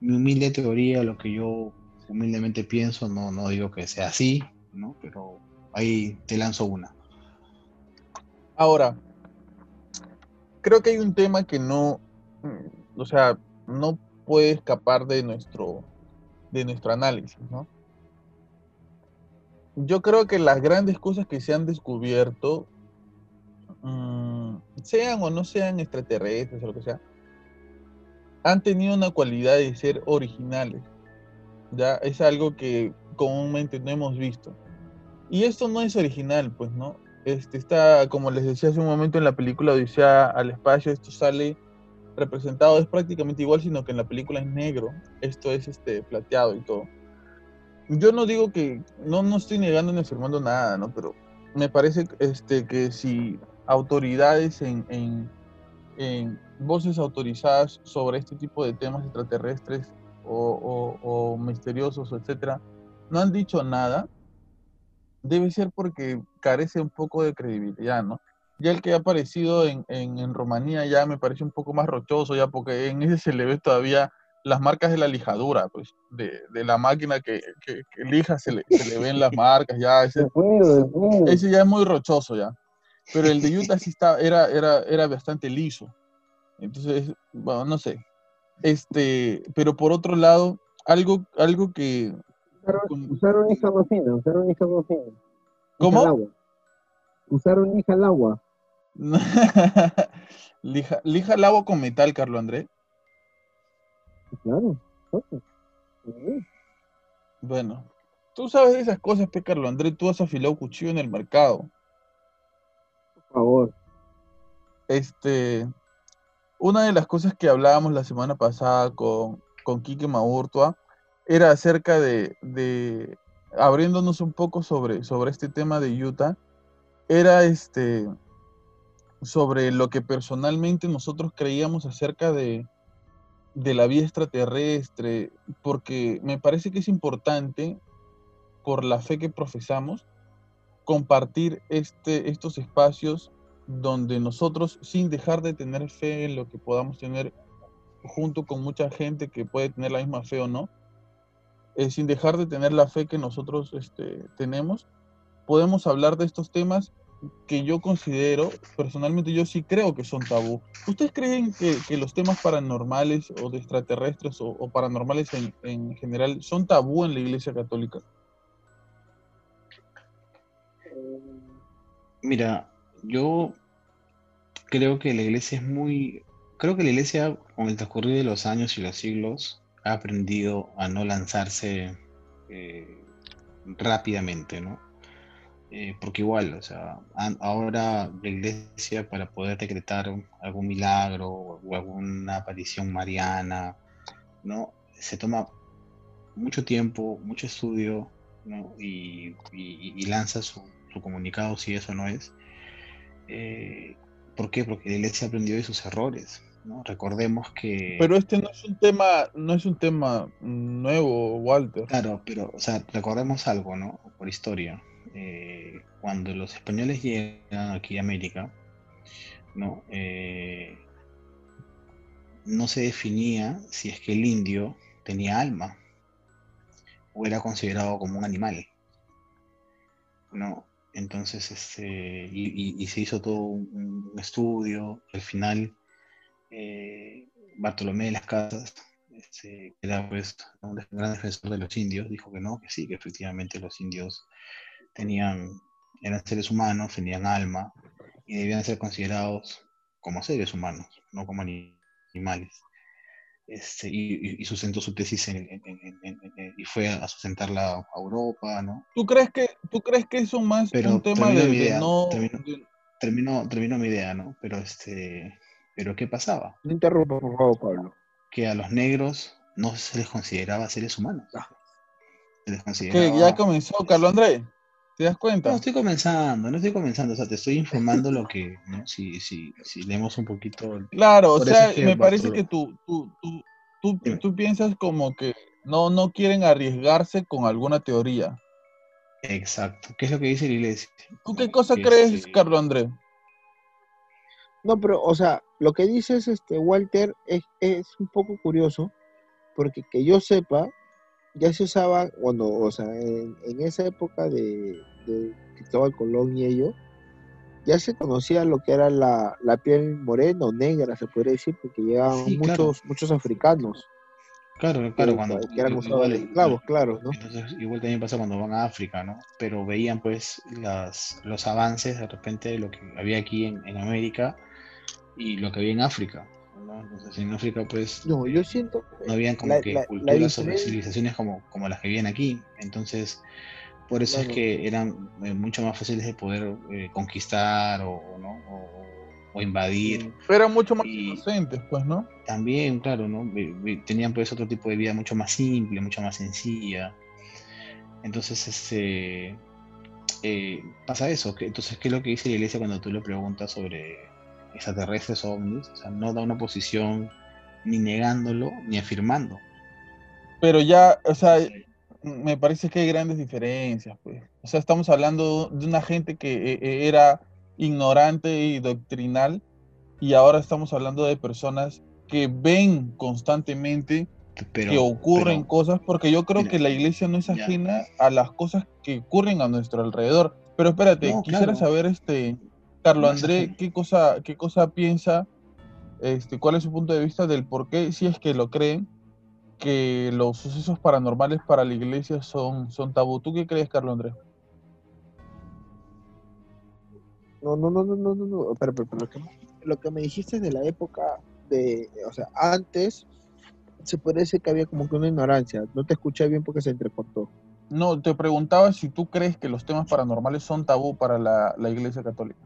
mi humilde teoría, lo que yo humildemente pienso, no, no digo que sea así, ¿no? pero ahí te lanzo una. Ahora, creo que hay un tema que no, o sea, no puede escapar de nuestro, de nuestro análisis, ¿no? yo creo que las grandes cosas que se han descubierto, mm, sean o no sean extraterrestres o lo que sea, han tenido una cualidad de ser originales. Ya es algo que comúnmente no hemos visto. Y esto no es original, pues, ¿no? Este está, como les decía hace un momento en la película Odisea al espacio, esto sale representado, es prácticamente igual, sino que en la película es negro, esto es este plateado y todo yo no digo que, no, no estoy negando ni afirmando nada, ¿no? Pero me parece este, que si autoridades en, en, voces autorizadas sobre este tipo de temas extraterrestres o, o, misteriosos, etcétera, no han dicho nada, debe ser porque carece un poco de credibilidad, ¿no? Ya el que ha aparecido en, en, en Rumanía ya me parece un poco más rochoso, ya porque en ese se le ve todavía las marcas de la lijadura, pues, de, la máquina que, que, lija, se le, se le, ven las marcas, ya, ese, ese ya es muy rochoso ya. Pero el de <laughs> Utah sí está, era, era, era bastante liso. Entonces, bueno, no sé. Este, pero por otro lado, algo, algo que. Usaron, hija bocina, usaron hija bocina. ¿Cómo? Usaron hija al agua. <laughs> lija, lija agua con metal, Carlos André. Claro, Bueno, tú sabes de esas cosas, pe Carlos André, tú has afilado cuchillo en el mercado. Por favor. Este, una de las cosas que hablábamos la semana pasada con, con Quique Maurtua era acerca de, de, abriéndonos un poco sobre, sobre este tema de Utah, era este sobre lo que personalmente nosotros creíamos acerca de, de la vida extraterrestre, porque me parece que es importante, por la fe que profesamos, compartir este, estos espacios donde nosotros, sin dejar de tener fe en lo que podamos tener junto con mucha gente que puede tener la misma fe o no, eh, sin dejar de tener la fe que nosotros este, tenemos, podemos hablar de estos temas que yo considero, personalmente yo sí creo que son tabú. ¿Ustedes creen que, los temas paranormales o de extraterrestres o, paranormales en, en, general son tabú en la Iglesia Católica? Mira, yo creo que la iglesia es muy, creo que la iglesia con el transcurrir de los años y los siglos ha aprendido a no lanzarse eh, rápidamente, ¿no? Eh, porque igual, o sea, ahora la iglesia para poder decretar algún milagro o alguna aparición mariana, ¿no? Se toma mucho tiempo, mucho estudio, ¿no? Y, lanza su, su comunicado si eso no es. Eh, ¿Por qué? Porque la iglesia aprendió de sus errores. ¿no? Recordemos que. Pero este no es un tema, no es un tema nuevo, Walter. Claro, pero, o sea, recordemos algo, ¿no? Por historia. Eh, cuando los españoles llegan aquí a América, ¿no? Eh, no se definía si es que el indio tenía alma o era considerado como un animal. ¿no? Entonces, este, y, se hizo todo un, estudio. Al final, eh, Bartolomé de las Casas, este, que era pues, un gran defensor de los indios, dijo que no, que sí, que efectivamente los indios tenían, eran seres humanos, tenían alma y debían ser considerados como seres humanos, no como animales. Este, y, sustentó su tesis y fue a sustentarla a Europa, ¿no? ¿Tú crees que, tú crees que eso más un tema de, no... Terminó, terminó, mi idea, ¿no? Pero, este, pero ¿qué pasaba? No interrumpa, por favor, Pablo. Que a los negros no se les consideraba seres humanos. Ah. Se les consideraba... ¿Qué? ¿Ya comenzó, Carlos Andrés? ¿Te das cuenta? No, estoy comenzando, no estoy comenzando, o sea, te estoy informando lo que, ¿no? Si, si, si leemos un poquito. Claro, o sea, me parece que tú, tú, tú, tú, piensas como que no, no quieren arriesgarse con alguna teoría. Exacto, ¿qué es lo que dice la iglesia? ¿Tú qué cosa crees, este Carlos Andrés? No, pero, o sea, lo que dices, este, Walter, es, es un poco curioso, porque que yo sepa, ya se usaba, cuando, o sea, en, esa época de, de, Cristóbal Colón y ello, ya se conocía lo que era la, piel morena o negra, se podría decir, porque llegaban muchos, muchos africanos. Claro, claro, cuando que eran usados esclavos, claro, ¿no? Entonces, igual también pasa cuando van a África, ¿no? Pero veían pues las, los avances de repente de lo que había aquí en, en América y lo que había en África. En África pues no, yo siento no habían como que culturas o civilizaciones como, como las que viven aquí. Entonces, por eso es que eran eh, mucho más fáciles de poder eh, conquistar o, ¿no? o, invadir. Pero eran mucho más inocentes, pues, ¿no? También, claro, ¿no? Tenían pues otro tipo de vida mucho más simple, mucho más sencilla. Entonces, este, eh, pasa eso. Que, entonces, ¿qué es lo que dice la iglesia cuando tú le preguntas sobre extraterrestres ovnis, o sea, no da una posición ni negándolo ni afirmando. Pero ya, o sea, me parece que hay grandes diferencias, pues. O sea, estamos hablando de una gente que eh, eh, era ignorante y doctrinal y ahora estamos hablando de personas que ven constantemente que ocurren cosas, porque yo creo que la iglesia no es ajena a las cosas que ocurren a nuestro alrededor. Pero espérate, quisiera saber, este, Carlos André, qué cosa, qué cosa piensa, este, cuál es su punto de vista del por qué, si es que lo creen, que los sucesos paranormales para la iglesia son, son tabú. ¿Tú qué crees, Carlos Andrés? No, no, no, no, no, no, no. Pero, pero, lo, que, lo que me dijiste de la época de, o sea, antes se puede decir que había como que una ignorancia. No te escuché bien porque se entrecortó. No, te preguntaba si tú crees que los temas paranormales son tabú para la, la Iglesia Católica.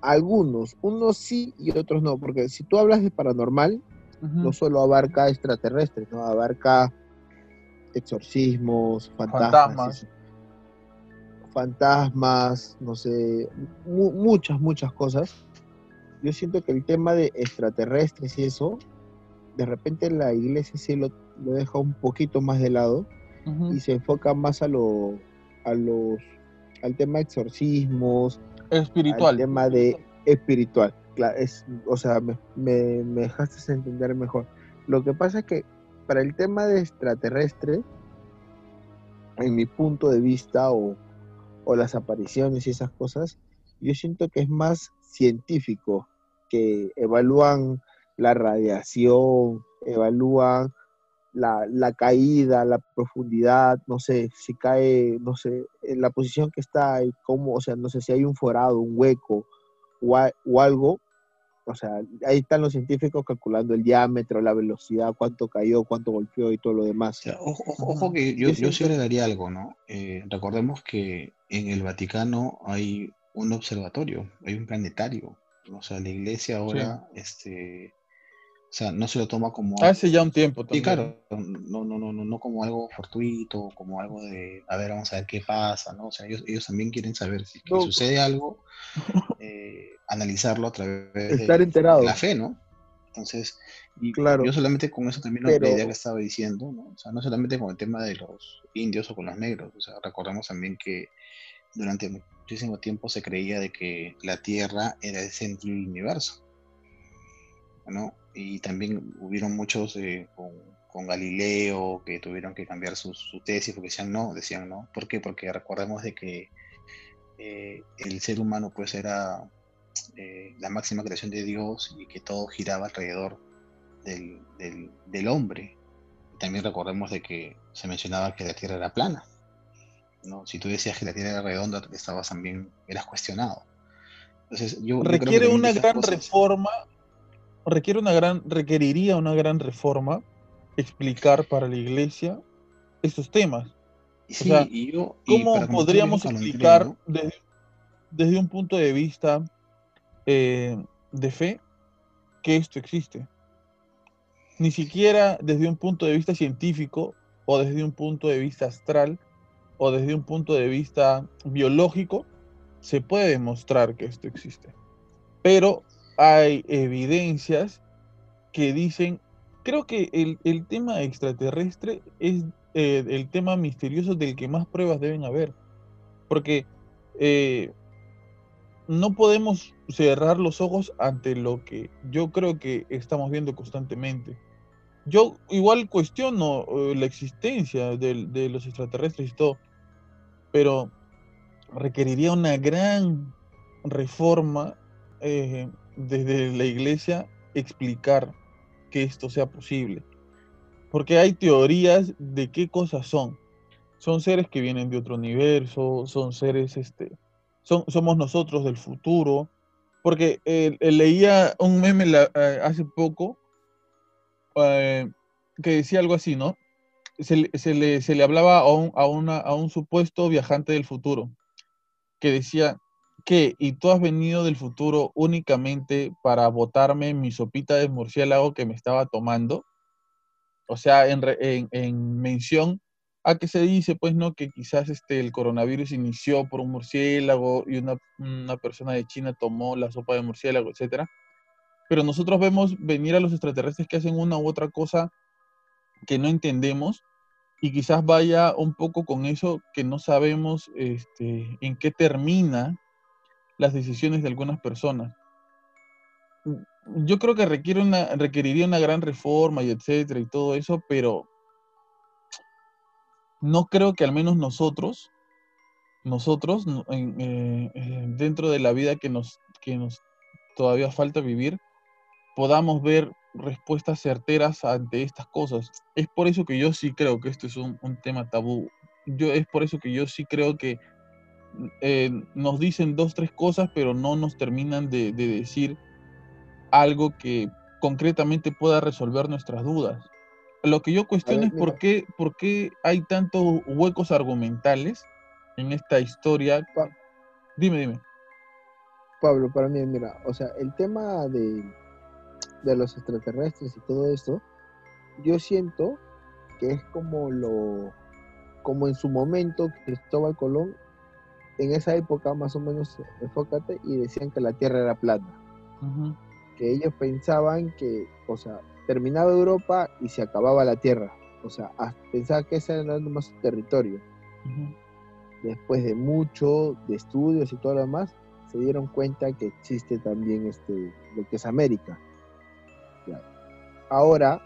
Algunos, unos sí y otros no, porque si tú hablas de paranormal, no solo abarca extraterrestres, no abarca exorcismos, fantasmas, fantasmas, no sé, muchas, muchas cosas. Yo siento que el tema de extraterrestres y eso, de repente la iglesia sí lo, deja un poquito más de lado y se enfoca más a lo, a los, al tema de exorcismos, espiritual, al tema de espiritual es, o sea, me, me, dejaste entender mejor. Lo que pasa es que para el tema de extraterrestre, en mi punto de vista, o, o las apariciones y esas cosas, yo siento que es más científico, que evalúan la radiación, evalúan la, la, caída, la profundidad, no sé, si cae, no sé, en la posición que está y cómo, o sea, no sé si hay un forado, un hueco o, o algo, o sea, ahí están los científicos calculando el diámetro, la velocidad, cuánto cayó, cuánto golpeó y todo lo demás. ojo, que yo, yo, sí agregaría algo, ¿no? Eh, recordemos que en el Vaticano hay un observatorio, hay un planetario. O sea, la iglesia ahora, este, o sea, no se lo toma como... Hace ya un tiempo también. Sí, claro, no, no, no, no, no como algo fortuito, como algo de, a ver, vamos a ver qué pasa, ¿no? O sea, ellos, ellos también quieren saber si sucede algo, <laughs> eh, analizarlo a través Estar de, la fe, ¿no? Entonces, y claro, yo solamente con eso también la idea que estaba diciendo, ¿no? O sea, no solamente con el tema de los indios o con los negros, o sea, recordemos también que durante muchísimo tiempo se creía de que la Tierra era el centro del universo, ¿no? Y también hubieron muchos eh, con, con, Galileo que tuvieron que cambiar su, su, tesis porque decían no, decían no. ¿Por qué? Porque recordemos de que eh, el ser humano pues era eh, la máxima creación de Dios y que todo giraba alrededor del, del, hombre. también recordemos de que se mencionaba que la Tierra era plana. ¿no? Si tú decías que la Tierra era redonda, estabas también, eras cuestionado. Entonces, yo, requiere una gran reforma, requiere una gran, requeriría una gran reforma explicar para la iglesia estos temas. ¿Cómo podríamos explicar desde, un punto de vista eh, de fe que esto existe? Ni siquiera desde un punto de vista científico o desde un punto de vista astral o desde un punto de vista biológico se puede demostrar que esto existe. Pero hay evidencias que dicen, creo que el, el tema extraterrestre es eh, el tema misterioso del que más pruebas deben haber. Porque eh, no podemos cerrar los ojos ante lo que yo creo que estamos viendo constantemente. Yo igual cuestiono eh, la existencia de, los extraterrestres y todo, pero requeriría una gran reforma desde la iglesia explicar que esto sea posible. Porque hay teorías de qué cosas son. Son seres que vienen de otro universo, son seres, este, son, somos nosotros del futuro. Porque eh, eh, leía un meme eh, hace poco que decía algo así, ¿no? Se, le, se le, hablaba a a, una, a un supuesto viajante del futuro, que decía que, y tú has venido del futuro únicamente para botarme mi sopita de murciélago que me estaba tomando o sea, en, mención a que se dice, pues, ¿no? Que quizás este, el coronavirus inició por un murciélago y una, persona de China tomó la sopa de murciélago, etcétera. Pero nosotros vemos venir a los extraterrestres que hacen una u otra cosa que no entendemos y quizás vaya un poco con eso que no sabemos este, en qué termina las decisiones de algunas personas. yo creo que requiere una, requeriría una gran reforma y etcétera y todo eso, pero no creo que al menos nosotros, nosotros, eh, eh, dentro de la vida que nos, que nos todavía falta vivir, podamos ver respuestas certeras ante estas cosas. Es por eso que yo sí creo que esto es un, tema tabú. Yo, es por eso que yo sí creo que eh, nos dicen dos, tres cosas, pero no nos terminan de, decir algo que concretamente pueda resolver nuestras dudas. Lo que yo cuestiono es por qué, por qué hay tantos huecos argumentales en esta historia. dime, dime. Pablo, para mí, mira, o sea, el tema de, de los extraterrestres y todo esto, yo siento que es como lo, como en su momento Cristóbal Colón, en esa época más o menos, enfócate, y decían que la Tierra era plana. Que ellos pensaban que, o sea, terminaba Europa y se acababa la Tierra. O sea, pensaban que ese era más su territorio. Después de mucho, de estudios y todo lo demás, se dieron cuenta que existe también este, lo que es América. Ahora,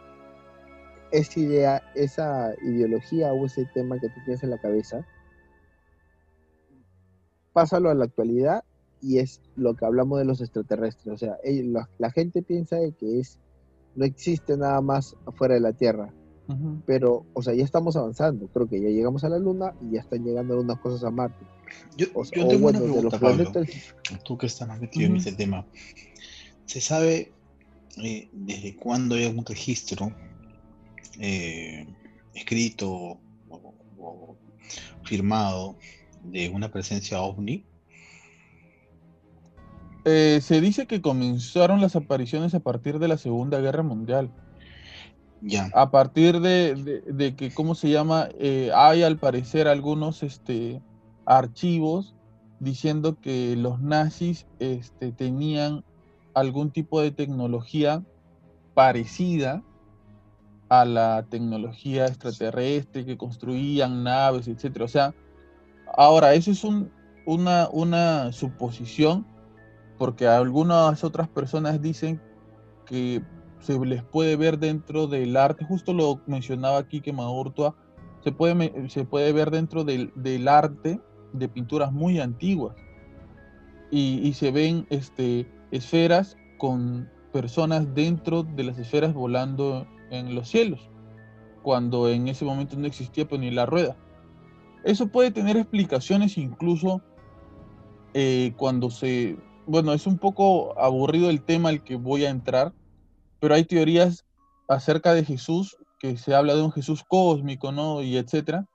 esa idea, esa ideología o ese tema que tú tienes en la cabeza, pásalo a la actualidad y es lo que hablamos de los extraterrestres. O sea, la, gente piensa que es no existe nada más afuera de la Tierra. Pero, o sea, ya estamos avanzando. Creo que ya llegamos a la Luna y ya están llegando algunas cosas a Marte. Yo, tengo una pregunta, Pablo, tú que estás más metido en ese tema. ¿Se sabe eh, desde cuándo hay algún registro eh, escrito o, firmado de una presencia ovni? Eh, se dice que comenzaron las apariciones a partir de la Segunda Guerra Mundial. Ya. A partir de, que, ¿cómo se llama? hay al parecer algunos este, archivos diciendo que los nazis este, tenían algún tipo de tecnología parecida a la tecnología extraterrestre que construían naves, etcétera. O sea, ahora eso es una, suposición porque algunas otras personas dicen que se les puede ver dentro del arte, justo lo mencionaba aquí que Maurtua, se puede, ver dentro del, arte de pinturas muy antiguas y, y se ven este, esferas con personas dentro de las esferas volando en los cielos, cuando en ese momento no existía pues, ni la rueda. Eso puede tener explicaciones incluso eh, cuando se... Bueno, es un poco aburrido el tema al que voy a entrar, pero hay teorías acerca de Jesús, que se habla de un Jesús cósmico, ¿no? Y etcétera,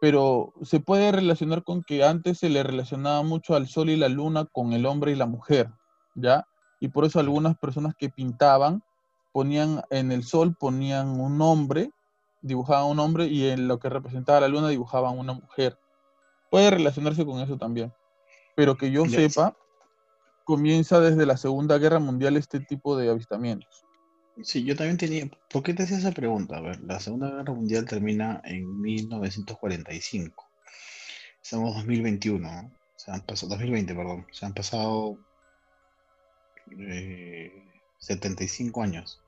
pero se puede relacionar con que antes se le relacionaba mucho al sol y la luna con el hombre y la mujer, ¿ya? Y por eso algunas personas que pintaban ponían en el sol, ponían un hombre, dibujaban un hombre y en lo que representaba la luna dibujaban una mujer. Puede relacionarse con eso también. Pero que yo sepa, comienza desde la Segunda Guerra Mundial este tipo de avistamientos. Sí, yo también tenía. ¿Por qué te hacía esa pregunta? A ver, la Segunda Guerra Mundial termina en 1945. Estamos en 2021, ¿no? Se han pasado, 2020, perdón. Se han pasado 75 eh, años.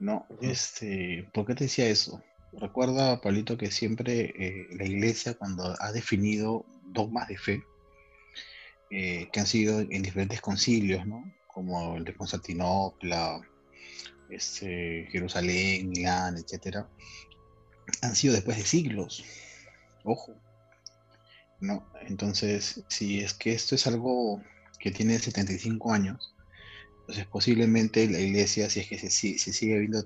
No, este, ¿por qué te decía eso? Recuerda, Pablito, que siempre eh, la iglesia cuando ha definido dogmas de fe, eh, que han sido en diferentes concilios, ¿no? Como el de Constantinopla, este, Jerusalén, Milán, etcétera, han sido después de siglos. Ojo. ¿No? Entonces, si es que esto es algo que tiene 75 años, entonces posiblemente la iglesia, si es que se, sigue viendo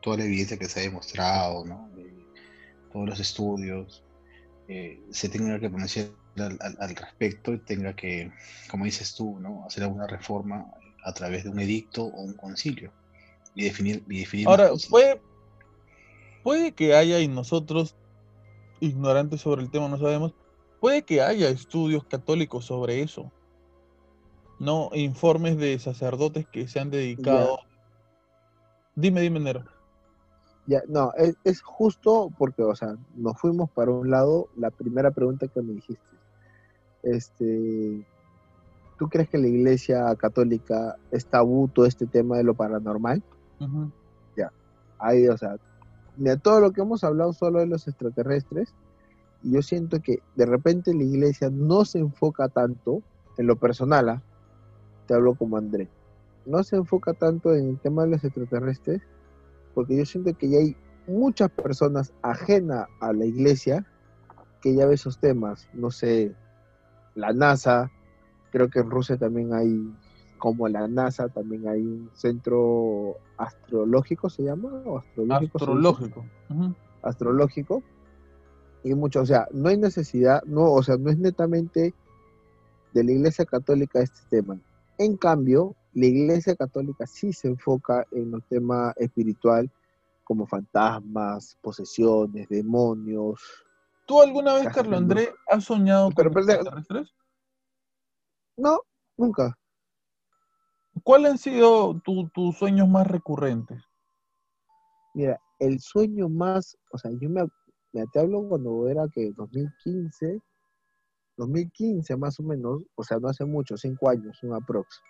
toda la evidencia que se ha demostrado, ¿no? todos los estudios, eh, se tenga que pronunciar al, respecto y tenga que, como dices tú, ¿no? hacer alguna reforma a través de un edicto o un concilio y definir, y definir Ahora, puede, puede que haya, y nosotros, ignorantes sobre el tema, no sabemos, puede que haya estudios católicos sobre eso. No informes de sacerdotes que se han dedicado. Dime, dime, Nero. Ya, no, es, es, justo porque, o sea, nos fuimos para un lado, la primera pregunta que me dijiste. Este, ¿tú crees que la iglesia católica es tabú todo este tema de lo paranormal? Ya, ahí, o sea, de todo lo que hemos hablado solo de los extraterrestres, yo siento que de repente la iglesia no se enfoca tanto en lo personal, ¿ah? Te hablo como André, no se enfoca tanto en el tema de los extraterrestres, porque yo siento que ya hay muchas personas ajenas a la iglesia que ya ve esos temas, no sé, la NASA, creo que en Rusia también hay, como la NASA, también hay un centro astrológico, ¿se llama? ¿O astrológico. Astrológico. Astrológico. Y mucho, o sea, no hay necesidad, no, o sea, no es netamente de la Iglesia Católica este tema. En cambio, la Iglesia Católica sí se enfoca en el tema espiritual, como fantasmas, posesiones, demonios. ¿Tú alguna vez, Carlos André, has soñado con extraterrestres? No, nunca. ¿Cuáles han sido tus sueños más recurrentes? Mira, el sueño más, o sea, yo me, te hablo cuando era que 2015, 2015 más o menos, o sea, no hace mucho, cinco años, un aprox.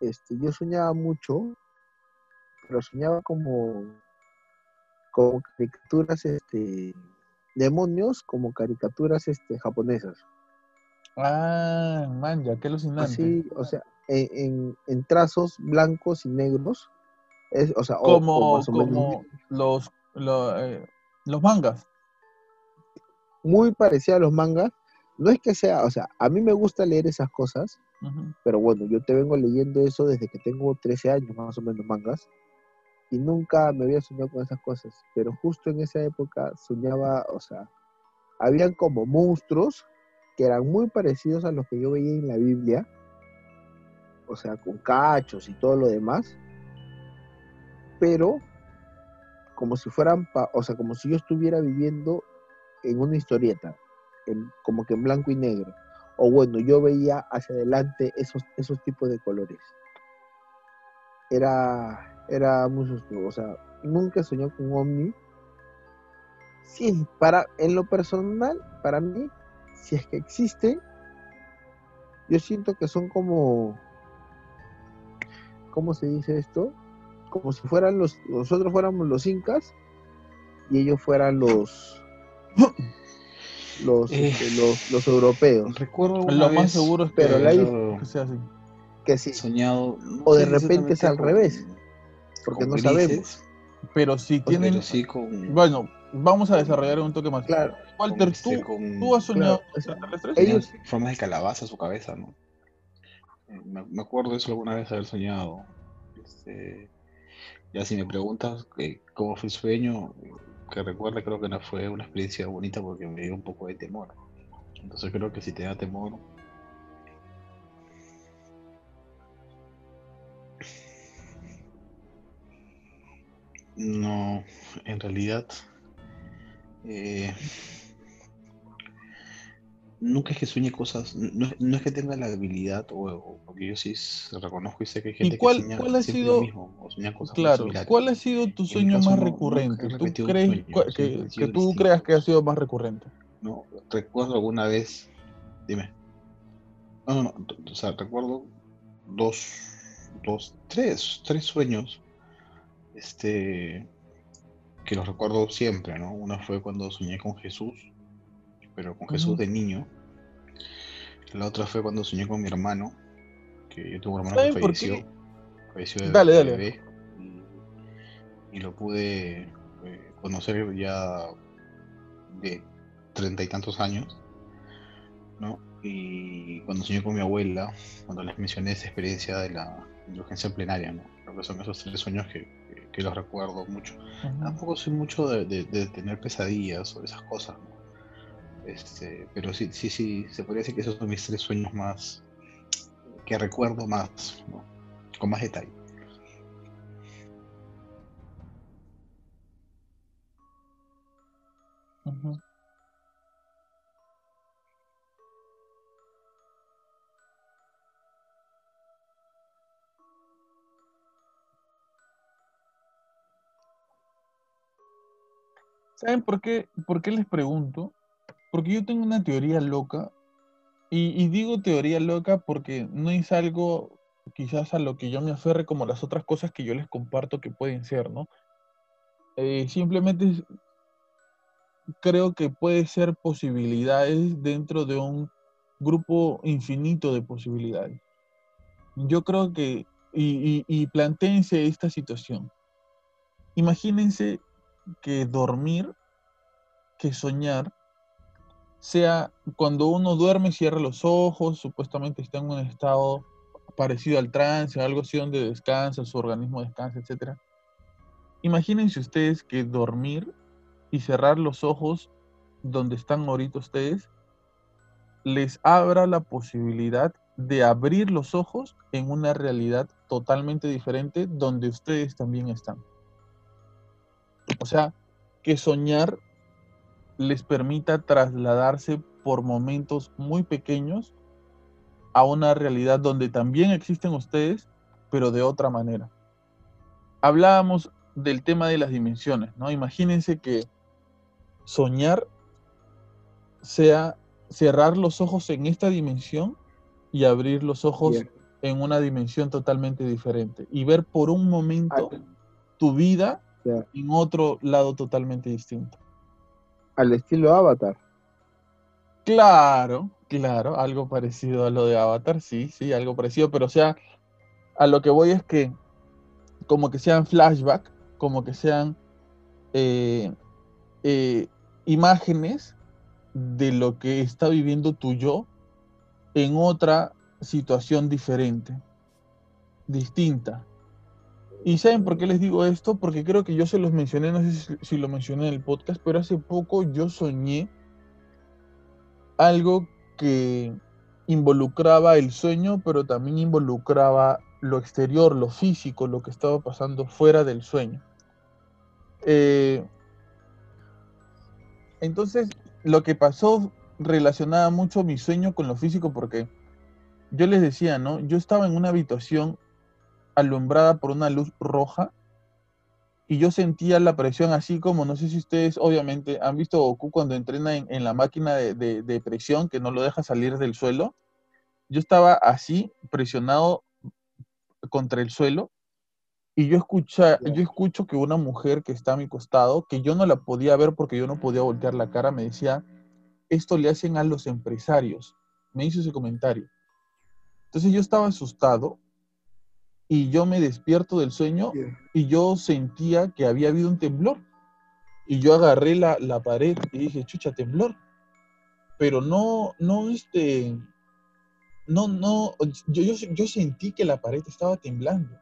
Este, yo soñaba mucho, pero soñaba como, como caricaturas, este, demonios, como caricaturas, este, japonesas. Ah, man, ya qué alucinante. Sí, o sea, en, en, trazos blancos y negros. Es, o sea, como, como los, eh, los, mangas. Muy parecido a los mangas. No es que sea, o sea, a mí me gusta leer esas cosas, pero bueno, yo te vengo leyendo eso desde que tengo 13 años, más o menos, mangas, y nunca me había soñado con esas cosas, pero justo en esa época soñaba, o sea, habían como monstruos que eran muy parecidos a los que yo veía en la Biblia, o sea, con cachos y todo lo demás, pero como si fueran, o sea, como si yo estuviera viviendo en una historieta, como que en blanco y negro. O bueno, yo veía hacia adelante esos, esos tipos de colores. Era, era muy susto, o sea, nunca soñé con ovni. Sí, para, en lo personal, para mí, si es que existen, yo siento que son como, ¿cómo se dice esto? Como si fueran los, nosotros fuéramos los incas y ellos fueran los, <gasps> los, eh, este, los, europeos. Recuerdo lo más seguro es que, pero la que sea así. Que sí. Soñado. o de repente es al revés, porque no sabemos. Pero si tienen. Bueno, vamos a desarrollar un toque más. Claro. Walter, ¿tú, ¿tú has soñado? Ellos... Formas de calabaza su cabeza, ¿no? Eh, me, acuerdo de eso alguna vez haber soñado. Este, ya si me preguntas que, cómo fue el sueño, que recuerda, creo que no fue una experiencia bonita porque me dio un poco de temor. Entonces creo que si te da temor, No, en realidad eh, nunca es que sueñe cosas, no, es que tenga la habilidad, o, porque yo sí reconozco y sé que hay gente cuál, que sueña cuál ha sido, lo mismo, o sueña cosas claro, ¿Cuál ha sido tu sueño más recurrente? ¿Tú crees que, tú creas que ha sido más recurrente? No, recuerdo alguna vez, dime. No, no, no, o sea, recuerdo dos, dos, tres, tres sueños, este, que los recuerdo siempre, ¿no? Una fue cuando soñé con Jesús, pero con Jesús de niño. La otra fue cuando soñé con mi hermano, que yo tuve un hermano que falleció. Falleció de, dale, dale. y, lo pude eh, conocer ya de treinta y tantos años, ¿no? Y cuando soñé con mi abuela, cuando les mencioné esa experiencia de la indulgencia plenaria, ¿no? Creo que son esos tres sueños que, que los recuerdo mucho. Tampoco soy mucho de, tener pesadillas o esas cosas, este, pero sí, sí, sí, se podría decir que esos son mis tres sueños más que recuerdo más, con más detalle. ¿Saben por qué, por qué les pregunto? Porque yo tengo una teoría loca Y, digo teoría loca porque no es algo quizás a lo que yo me aferre como las otras cosas que yo les comparto que pueden ser, ¿no? Eh, simplemente creo que puede ser posibilidades dentro de un grupo infinito de posibilidades. Yo creo que, y, y, y planteense esta situación. Imagínense que dormir, que soñar, sea cuando uno duerme, cierra los ojos, supuestamente está en un estado parecido al trance, algo así donde descansa, su organismo descansa, etc. Imagínense ustedes que dormir y cerrar los ojos donde están ahorita ustedes les abra la posibilidad de abrir los ojos en una realidad totalmente diferente donde ustedes también están. O sea, que soñar les permita trasladarse por momentos muy pequeños a una realidad donde también existen ustedes, pero de otra manera. Hablábamos del tema de las dimensiones, ¿no? Imagínense que soñar sea cerrar los ojos en esta dimensión y abrir los ojos en una dimensión totalmente diferente y ver por un momento tu vida en otro lado totalmente distinto. Al estilo Avatar. Claro, claro, algo parecido a lo de Avatar, sí, sí, algo parecido, pero o sea, a lo que voy es que como que sean flashback, como que sean eh, eh, imágenes de lo que está viviendo tu yo en otra situación diferente, distinta. ¿Y saben por qué les digo esto? Porque creo que yo se los mencioné, no sé si, lo mencioné en el podcast, pero hace poco yo soñé algo que involucraba el sueño, pero también involucraba lo exterior, lo físico, lo que estaba pasando fuera del sueño. Eh, entonces, lo que pasó relacionaba mucho mi sueño con lo físico porque yo les decía, ¿no? Yo estaba en una habitación alumbrada por una luz roja y yo sentía la presión así como, no sé si ustedes obviamente han visto Goku cuando entrena en, la máquina de, presión que no lo deja salir del suelo. Yo estaba así, presionado contra el suelo y yo, escucha, yo escucho que una mujer que está a mi costado, que yo no la podía ver porque yo no podía voltear la cara, me decía, esto le hacen a los empresarios. Me hizo ese comentario. Entonces yo estaba asustado y yo me despierto del sueño y yo sentía que había habido un temblor. Y yo agarré la, pared y dije, chucha, temblor. Pero no, no, este, no, no, yo, yo, sentí que la pared estaba temblando.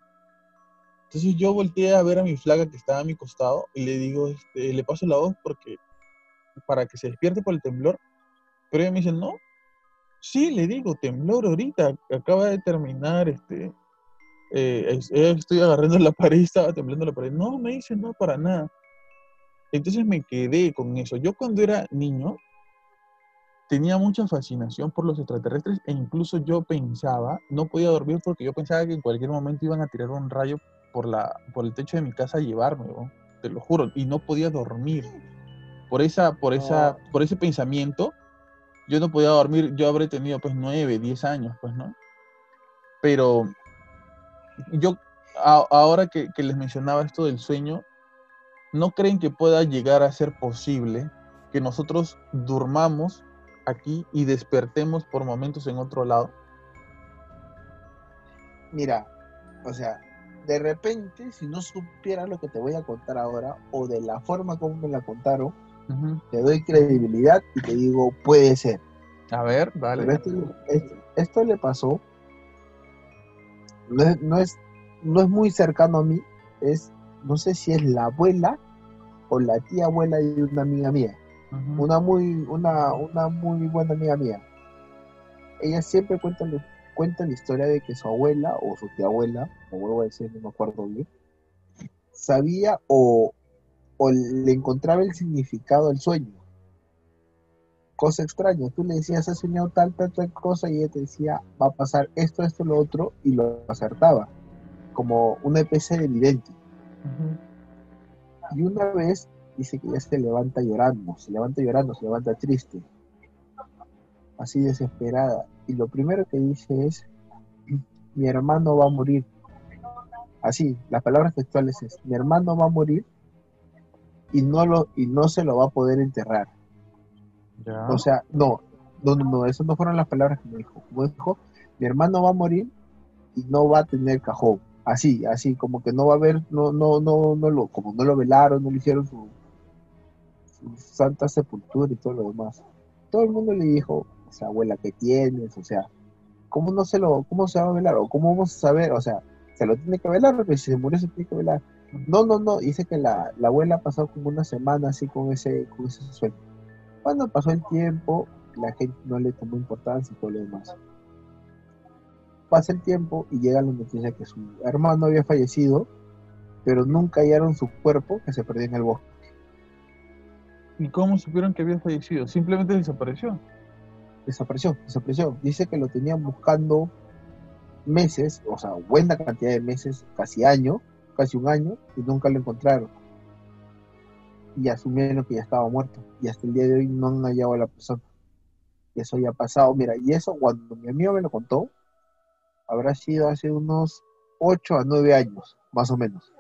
Entonces yo volteé a ver a mi flaga que estaba a mi costado y le digo, este, le paso la voz porque, para que se despierte por el temblor. Pero ella me dice, no, sí, le digo, temblor ahorita, acaba de terminar, este, eh, eh, estoy agarrando la pared, <laughs> estaba temblando la pared. No, me dice, no, para nada. Entonces me quedé con eso. Yo cuando era niño tenía mucha fascinación por los extraterrestres e incluso yo pensaba, no podía dormir porque yo pensaba que en cualquier momento iban a tirar un rayo por, la, por el techo de mi casa a llevarme, te lo juro, y no podía dormir. Por, esa, por, esa, por ese pensamiento, yo no podía dormir, yo habré tenido pues nueve, diez años, pues, ¿no? Pero yo ahora que, les mencionaba esto del sueño, ¿no creen que pueda llegar a ser posible que nosotros durmamos aquí y despertemos por momentos en otro lado? Mira, o sea, de repente, si no supiera lo que te voy a contar ahora, o de la forma como me la contaron, te doy credibilidad y te digo, puede ser. A ver, vale. esto le pasó no es, no es, muy cercano a mí, es, no sé si es la abuela o la tía abuela de una amiga mía, una, muy, una, una muy buena amiga mía. Ella siempre cuenta, cuenta la historia de que su abuela o su tía abuela, o vuelvo a decir, no me acuerdo bien, sabía o, o le encontraba el significado del sueño cosa extraña. Tú le decías, has soñado tal, tal, tal cosa, y ella te decía, va a pasar esto, esto, lo otro, y lo acertaba, como una especie de evidente. Y una vez dice que ya se levanta llorando, se levanta llorando, se levanta triste. así desesperada. Y lo primero que dice es, mi hermano va a morir. Así, las palabras textuales es, mi hermano va a morir y no, lo, y no se lo va a poder enterrar. O sea, no, no, no, esas no fueron las palabras que me dijo. Como dijo, mi hermano va a morir y no va a tener cajón. Así, así, como que no va a haber, no, no, no, no lo, como no lo velaron, no le hicieron su, santa sepultura y todo lo demás. Todo el mundo le dijo, esa abuela que tienes, o sea, ¿cómo no se lo, cómo se va a velar? O cómo vamos a saber, o sea, se lo tiene que velar, porque si se murió se tiene que velar. No, no, no, dice que la, la abuela ha pasado como una semana así con ese, con ese sueño. Cuando pasó el tiempo, la gente no le tomó importancia y todo lo demás. Pasa el tiempo y llega la noticia que su hermano había fallecido, pero nunca hallaron su cuerpo que se perdió en el bosque. ¿Y cómo supieron que había fallecido? Simplemente desapareció. Desapareció, desapareció. Dice que lo tenían buscando meses, o sea, buena cantidad de meses, casi año, casi un año, y nunca lo encontraron. Y asumieron que ya estaba muerto. Y hasta el día de hoy no han hallado a la persona. Y eso ya ha pasado. Mira, y eso cuando mi amigo me lo contó, habrá sido hace unos 8 a 9 años, más o menos.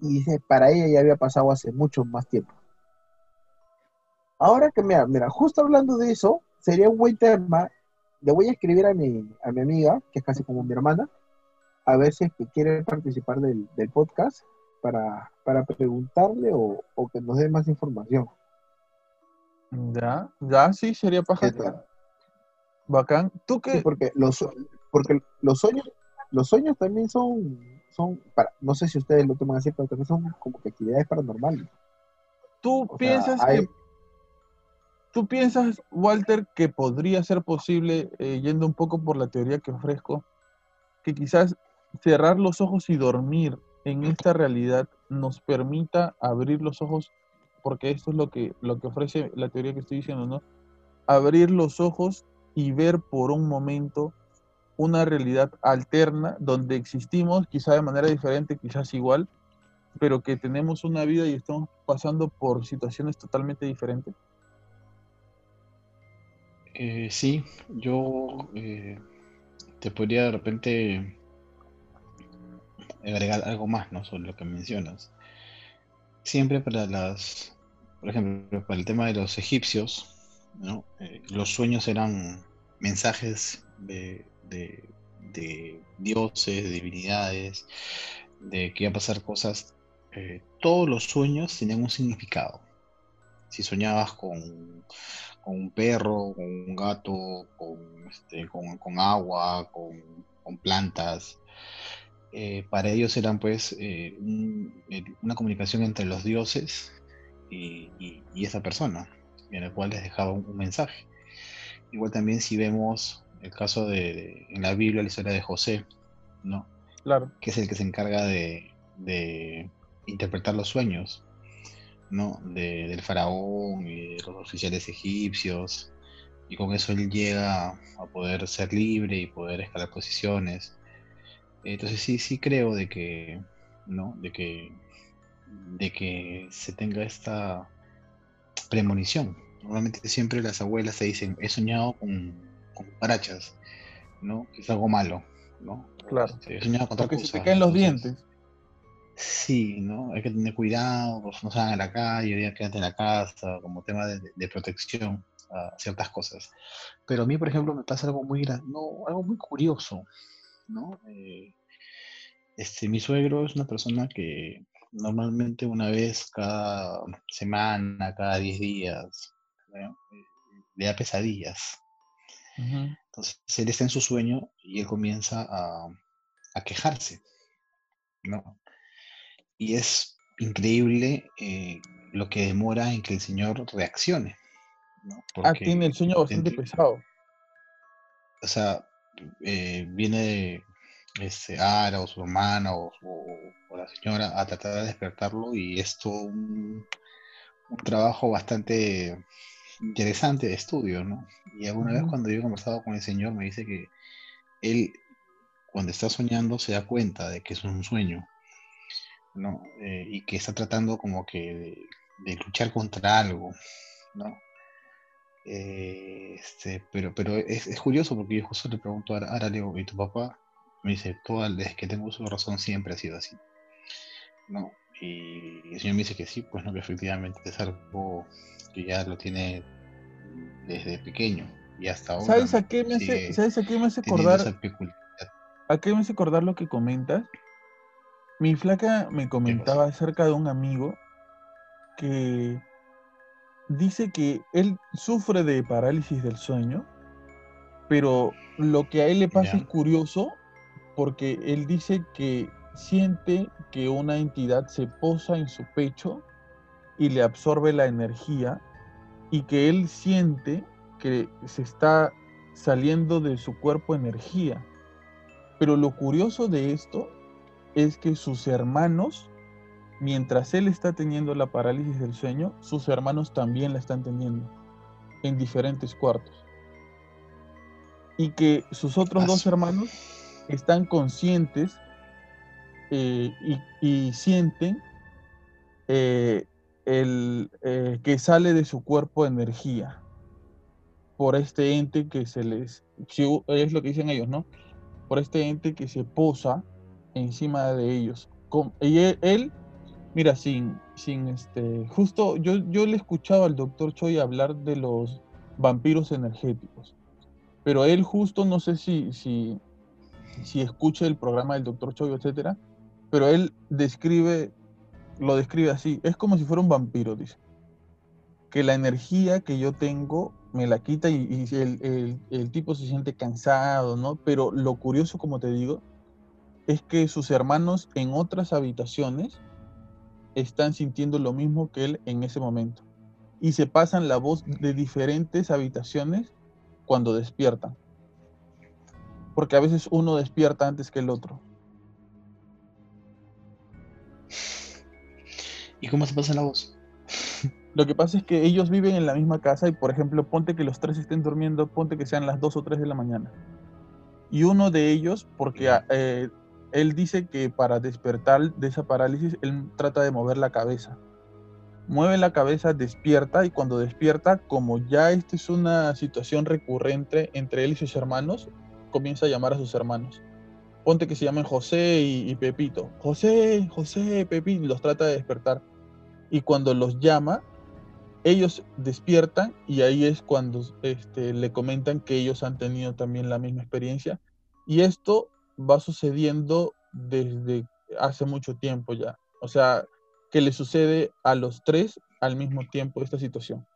Y dice, para ella ya había pasado hace mucho más tiempo. Ahora que mira, mira, justo hablando de eso, sería un buen tema. Le voy a escribir a mi, a mi amiga, que es casi como mi hermana, a ver si es que quiere participar del, podcast para, para preguntarle o, que nos dé más información. Ya, ya sí, sería paja. Bacán. ¿Tú qué? porque los, porque los sueños, los sueños también son, son para, no sé si ustedes lo toman así, pero también son como que actividades paranormales. ¿Tú piensas que ¿Tú piensas, Walter, que podría ser posible, eh, yendo un poco por la teoría que ofrezco, que quizás cerrar los ojos y dormir en esta realidad nos permita abrir los ojos, porque esto es lo que, lo que ofrece la teoría que estoy diciendo, ¿no? Abrir los ojos y ver por un momento una realidad alterna donde existimos, quizá de manera diferente, quizás igual, pero que tenemos una vida y estamos pasando por situaciones totalmente diferentes? Eh, sí, yo eh, te podría de repente agregar algo más, ¿no? Sobre lo que mencionas. Siempre para las, por ejemplo, para el tema de los egipcios. Eh, los sueños eran mensajes de, dioses, de divinidades, de que iban a pasar cosas. Eh, todos los sueños tenían un significado. Si soñabas con, un perro, con un gato, con, este, agua, con, plantas, eh, para ellos eran pues eh, una comunicación entre los dioses y, esa persona, en el cual les dejaba un mensaje. Igual también si vemos el caso de, en la Biblia, la historia de José, ¿no? Claro. Que es el que se encarga de, interpretar los sueños, ¿no? del faraón y de los oficiales egipcios. Y con eso él llega a poder ser libre y poder escalar posiciones. Entonces sí, sí creo de que, ¿no? De que, de que se tenga esta premonición, Normalmente siempre las abuelas te dicen, he soñado con, con cucarachas, ¿no? Que es algo malo, ¿no? Claro. Este, he soñado con Porque se te caen los dientes. Sí, ¿no? Hay que tener cuidado, pues, no salgan a la calle, quédate en la casa, como tema de, protección a ciertas cosas. Pero a mí, por ejemplo, me pasa algo muy no, algo muy curioso, ¿no? Eh, este, mi suegro es una persona que normalmente una vez cada semana, cada 10 días, le da pesadillas. Entonces él está en su sueño y él comienza a, quejarse, ¿no? Y es increíble eh, lo que demora en que el Señor reaccione. ah, tiene el sueño bastante pesado. O sea, eh, viene de este, Ara o su hermana o, la señora a tratar de despertarlo y es todo un trabajo bastante interesante de estudio, ¿no? Y alguna vez cuando yo he conversado con el Señor me dice que él, cuando está soñando, se da cuenta de que es un sueño, ¿no? Eh, y que está tratando como que de, luchar contra algo, ¿no? Eh, este, pero pero es, curioso porque yo justo le pregunto a Araleo, ¿y tu papá? Me dice, toda desde que tengo su razón siempre ha sido así. ¿No? Y el señor me dice que sí, pues no, que efectivamente es algo que ya lo tiene desde pequeño y hasta ahora. ¿Sabes a qué me hace, ¿sabes a qué me hace acordar? ¿A qué me hace acordar lo que comentas? Mi flaca me comentaba acerca de un amigo que dice que él sufre de parálisis del sueño, pero lo que a él le pasa es curioso porque él dice que siente que una entidad se posa en su pecho y le absorbe la energía y que él siente que se está saliendo de su cuerpo energía. Pero lo curioso de esto es que sus hermanos, mientras él está teniendo la parálisis del sueño, sus hermanos también la están teniendo en diferentes cuartos. Y que sus otros dos hermanos están conscientes eh, y, sienten eh, el, eh, que sale de su cuerpo energía por este ente que se les, es lo que dicen ellos, ¿no? Por este ente que se posa encima de ellos. y él, mira, sin, sin este, justo yo, yo le escuchaba al doctor Choi hablar de los vampiros energéticos, pero él justo, no sé si, si, si escucha el programa del doctor Choi, etcétera, pero él describe, lo describe así, es como si fuera un vampiro, dice. Que la energía que yo tengo me la quita y, el, el, tipo se siente cansado, ¿no? Pero lo curioso, como te digo, es que sus hermanos en otras habitaciones están sintiendo lo mismo que él en ese momento. Y se pasan la voz de diferentes habitaciones cuando despiertan. Porque a veces uno despierta antes que el otro. ¿Y cómo se pasa la voz? Lo que pasa es que ellos viven en la misma casa y, por ejemplo, ponte que los tres estén durmiendo, ponte que sean las dos o tres de la mañana. Y uno de ellos, porque eh, él dice que para despertar de esa parálisis, él trata de mover la cabeza. Mueve la cabeza, despierta y cuando despierta, como ya esta es una situación recurrente entre él y sus hermanos, comienza a llamar a sus hermanos. Ponte que se llamen José y, Pepito. José, José, Pepito, los trata de despertar. Y cuando los llama, ellos despiertan y ahí es cuando este, le comentan que ellos han tenido también la misma experiencia. Y esto va sucediendo desde hace mucho tiempo ya. O sea, que le sucede a los tres al mismo tiempo esta situación.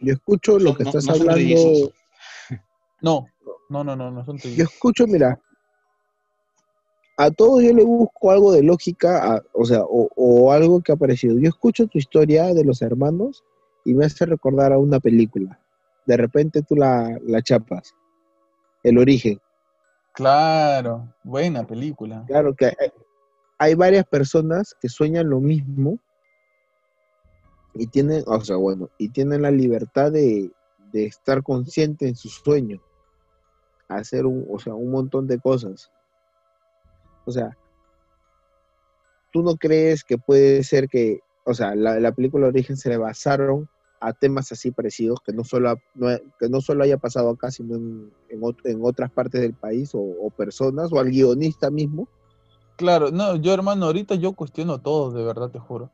Yo escucho lo que estás hablando. <laughs> No, no, no, no, no son Yo escucho, mira, a todos yo le busco algo de lógica, o sea, o, algo que ha aparecido. Yo escucho tu historia de los hermanos y me hace recordar a una película. De repente tú la, la chapas. El origen. Claro, buena película. Claro que hay, varias personas que sueñan lo mismo y tienen, o sea, bueno, y tienen la libertad de, de estar consciente en sus sueños, hacer un, o sea, un montón de cosas. O sea, ¿tú no crees que puede ser que, o sea, la, la película Origen se le basaron a temas así parecidos, que no solo, que no solo haya pasado acá, sino en, en, otras partes del país o, personas, o al guionista mismo. Claro, no, yo hermano, ahorita yo cuestiono todo, de verdad te juro.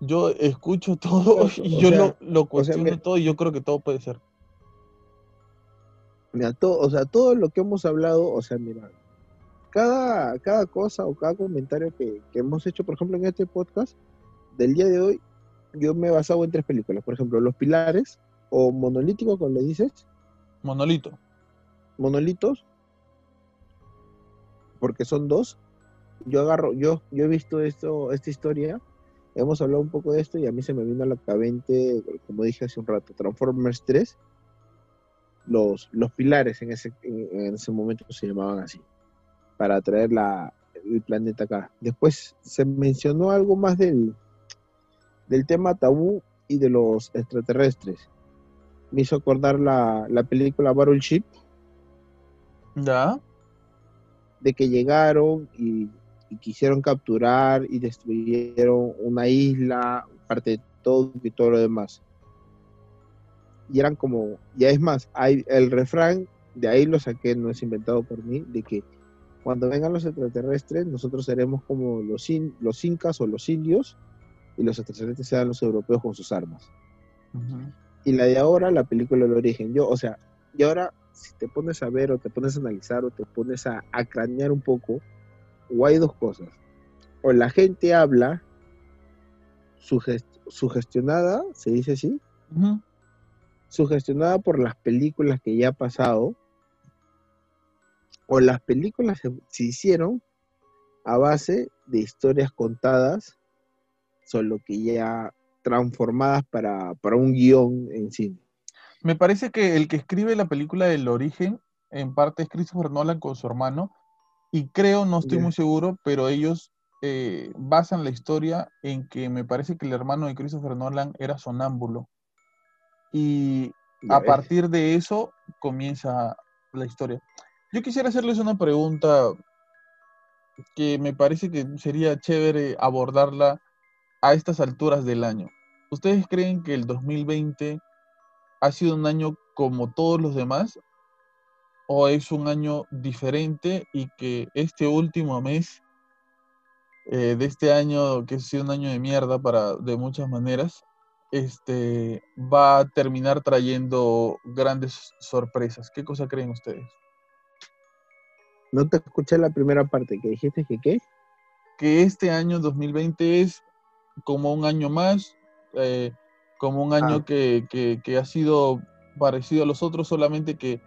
Yo escucho <laughs> todo y yo lo, lo, cuestiono todo y yo creo que todo puede ser. Mira, todo, o sea, todo lo que hemos hablado, o sea, mira, cada, cada cosa o cada comentario que, que hemos hecho, por ejemplo, en este podcast del día de hoy, yo me he basado en tres películas. Por ejemplo, Los Pilares o Monolítico, como le dices. Monolito. Monolitos. Porque son dos. Yo agarro, yo, yo he visto esto, esta historia, hemos hablado un poco de esto y a mí se me vino a la cabeza, como dije hace un rato, Transformers 3. Los, los pilares en ese, en, ese momento se llamaban así, para traer la, el planeta acá. Después se mencionó algo más del, del tema tabú y de los extraterrestres. Me hizo acordar la, la película Battleship. ¿Ya? De que llegaron y, quisieron capturar y destruyeron una isla, parte de todo y todo lo demás. y eran como, ya es más, hay el refrán, de ahí lo saqué, no es inventado por mí, de que cuando vengan los extraterrestres, nosotros seremos como los, los incas o los indios, y los extraterrestres sean los europeos con sus armas. Y la de ahora, la película del origen, yo, o sea, y ahora, si te pones a ver o te pones a analizar o te pones a, cranear un poco, o hay dos cosas. O la gente habla sugestionada, se dice así, sugestionada por las películas que ya ha pasado, o las películas se, hicieron a base de historias contadas, solo que ya transformadas para, para un guion en cine. Me parece que el que escribe la película del origen, en parte es Christopher Nolan con su hermano, y creo, no estoy muy seguro, pero ellos eh, basan la historia en que me parece que el hermano de Christopher Nolan era sonámbulo. Y a partir de eso comienza la historia. Yo quisiera hacerles una pregunta que me parece que sería chévere abordarla a estas alturas del año. ¿Ustedes creen que el 2020 ha sido un año como todos los demás o es un año diferente y que este último mes eh, de este año, que ha sido un año de mierda para, de muchas maneras, este, va a terminar trayendo grandes sorpresas. ¿Qué cosa creen ustedes? No te escuché la primera parte, que dijiste que qué? Que este año 2020 es como un año más, eh, como un año ah. que, ha sido parecido a los otros, solamente que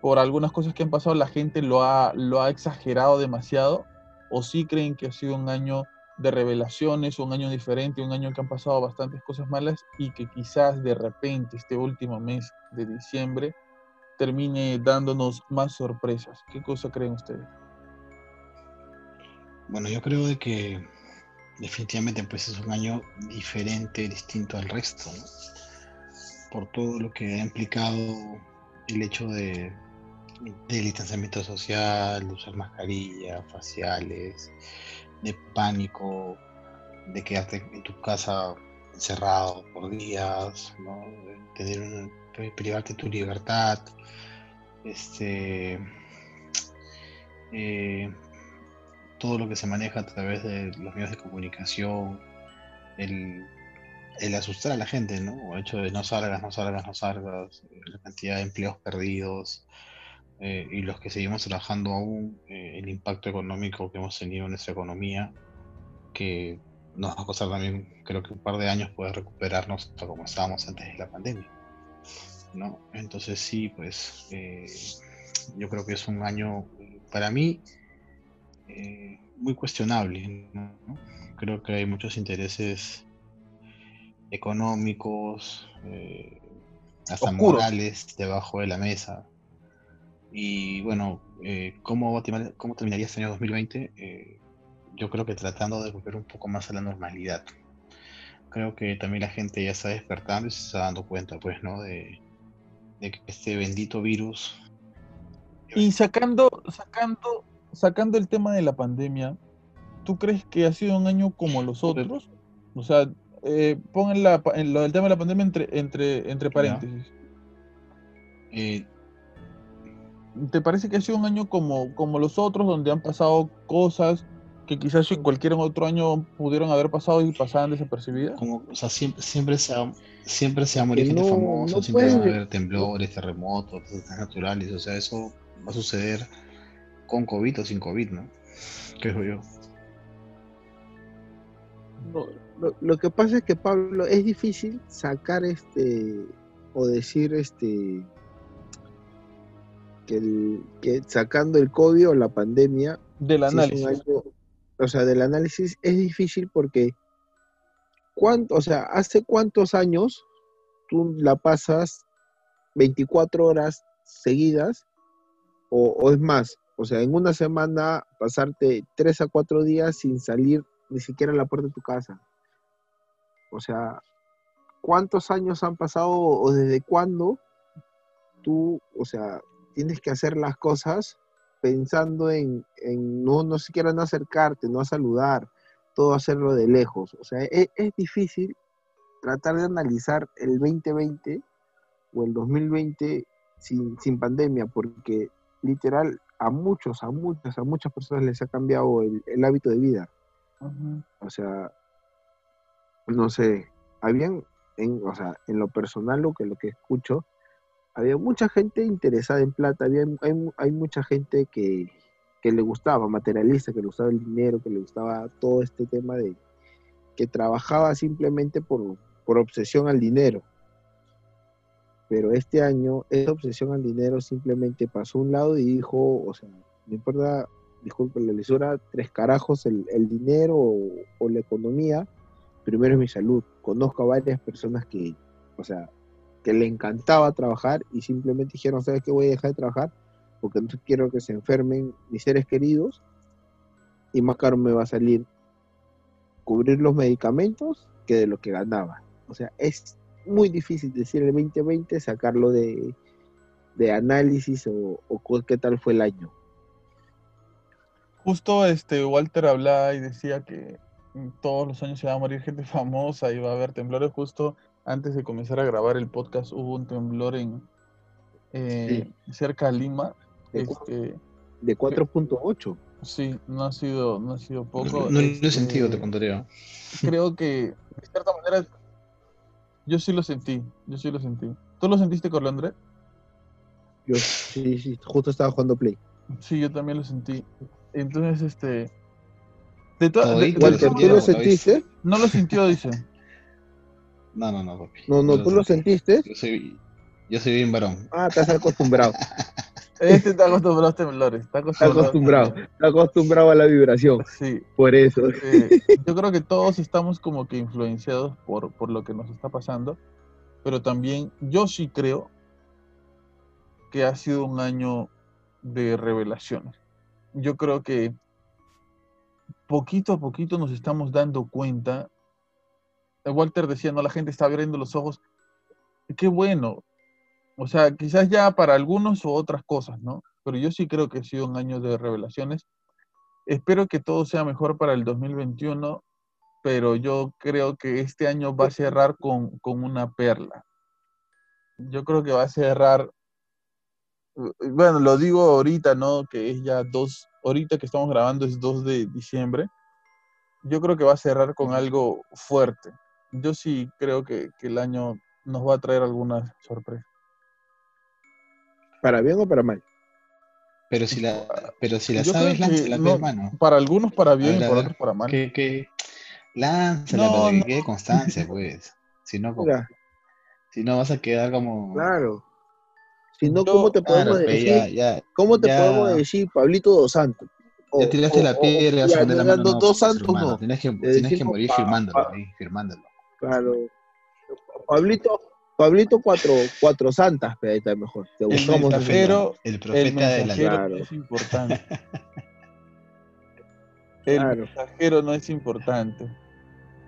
por algunas cosas que han pasado la gente lo ha, lo ha exagerado demasiado, o sí creen que ha sido un año de revelaciones, un año diferente, un año que han pasado bastantes cosas malas y que quizás de repente este último mes de diciembre termine dándonos más sorpresas. ¿Qué cosa creen ustedes? Bueno, yo creo de que definitivamente pues es un año diferente, distinto al resto, por todo lo que ha implicado el hecho de distanciamiento social, de usar mascarillas, faciales, de pánico, de quedarte en tu casa encerrado por días, ¿no? tener privarte tu libertad, este eh, todo lo que se maneja a través de los medios de comunicación, el, asustar a la gente, ¿no? El hecho de no salgas, no salgas, no salgas, eh, la cantidad de empleos perdidos eh, y los que seguimos trabajando aún, eh, el impacto económico que hemos tenido en nuestra economía, que nos va a costar también, creo que un par de años poder recuperarnos hasta como estábamos antes de la pandemia. ¿no? Entonces sí, pues yo creo que es un año, para mí, eh, muy cuestionable. Creo que hay muchos intereses económicos, eh, hasta morales, debajo de la mesa. Y bueno, eh, ¿cómo, ¿cómo, terminaría este año 2020? yo creo que tratando de volver un poco más a la normalidad. Creo que también la gente ya está despertando y se está dando cuenta, pues, ¿no? De, de que este bendito virus. Y sacando, sacando sacando el tema de la pandemia, ¿tú crees que ha sido un año como los otros? O sea, eh, pon la, lo del tema de la pandemia entre, entre, entre paréntesis. Eh, ¿Te parece que ha sido un año como, como los otros, donde han pasado cosas que quizás en cualquier otro año pudieron haber pasado y pasaban desapercibidas? Como, o sea, siempre, siempre se ha, siempre se ha muerto gente famosa, siempre va a haber temblores, terremotos, desastres naturales, o sea, eso va a suceder con COVID o sin COVID, ¿no? Creo yo. lo, que pasa es que Pablo es difícil sacar este o decir este que, que sacando el COVID o la pandemia del análisis o sea del análisis es difícil porque cuánto o sea hace cuántos años tú la pasas 24 horas seguidas o, o es más o sea, en una semana pasarte tres a cuatro días sin salir ni siquiera a la puerta de tu casa. O sea, ¿cuántos años han pasado o desde cuándo tú, o sea, tienes que hacer las cosas pensando en, no, no siquiera no acercarte, no a saludar, todo hacerlo de lejos? O sea, es, es difícil tratar de analizar el 2020 o el 2020 sin, sin pandemia, porque literal a muchos, a muchas, a muchas personas les ha cambiado el, hábito de vida. O sea, no sé, habían, en, o sea, en lo personal, lo que, lo que escucho, había mucha gente interesada en plata, había, hay, hay mucha gente que, que le gustaba, materialista, que le gustaba el dinero, que le gustaba todo este tema de que trabajaba simplemente por, por obsesión al dinero. Pero este año esa obsesión al dinero simplemente pasó a un lado y dijo, o sea, no importa, disculpe la lisura, tres carajos el, dinero o, o, la economía, primero es mi salud. Conozco a varias personas que, o sea, que le encantaba trabajar y simplemente dijeron, ¿sabes qué? Voy a dejar de trabajar porque no quiero que se enfermen mis seres queridos y más caro me va a salir cubrir los medicamentos que de lo que ganaba. O sea, es muy difícil decir el 2020, sacarlo de, análisis o, qué tal fue el año. Justo este Walter hablaba y decía que todos los años se va a morir gente <laughs> famosa y va a haber temblores. Justo antes de comenzar a grabar el podcast hubo un temblor en eh, cerca de Lima de, este, de 4.8. Sí, no ha sido, no ha sido poco. No, he sentido, te contaría. Creo que, de cierta manera, yo sí lo sentí, yo sí lo sentí. ¿Tú lo sentiste, Carlos André? Yo sí, sí, justo estaba jugando Play. Sí, yo también lo sentí. Entonces, este... De ¿tú lo sentiste? No lo sintió, dice. No, no, no, papi. No, no, ¿tú lo sentiste? Yo soy, yo soy bien varón. Ah, estás acostumbrado. <laughs> Este está acostumbrado a los temblores. Está acostumbrado. Está acostumbrado, a la vibración. Sí. Por eso. yo creo que <laughs> todos estamos como que influenciados por, por lo que nos está pasando. Pero también yo sí creo que ha sido un año de revelaciones. Yo creo que poquito a poquito nos estamos dando cuenta. Walter decía, no, la gente está abriendo los ojos. Qué bueno, o sea, quizás ya para algunos o otras cosas, ¿no? Pero yo sí creo que ha sido un año de revelaciones. Espero que todo sea mejor para el 2021, pero yo creo que este año va a cerrar con, una perla. Yo creo que va a cerrar, bueno, lo digo ahorita, ¿no? Que es ya dos, ahorita que estamos grabando es 2 de diciembre. Yo creo que va a cerrar con algo fuerte. Yo sí creo que, que el año nos va a traer algunas sorpresas. ¿Para bien o para mal? Pero si la, pero si la sabes, lánzala, no, hermano. Para algunos para bien y para otros para mal. Que, que lánzala no, para que quede constancia, pues. Si no, si no vas a quedar como. Claro. Si no, ¿cómo te podemos decir? ¿Cómo te podemos decir, Pablito Dos Santos? O, ya tiraste la piedra y vas a poner la mano. Dos Santos no. Tienes que, tienes que morir firmándolo, ahí, firmándolo. Claro. Pablito, Pablito cuatro, cuatro santas, pero ahí está mejor. Te el mensajero, el profeta de la claro. es importante. <laughs> el mensajero no es importante.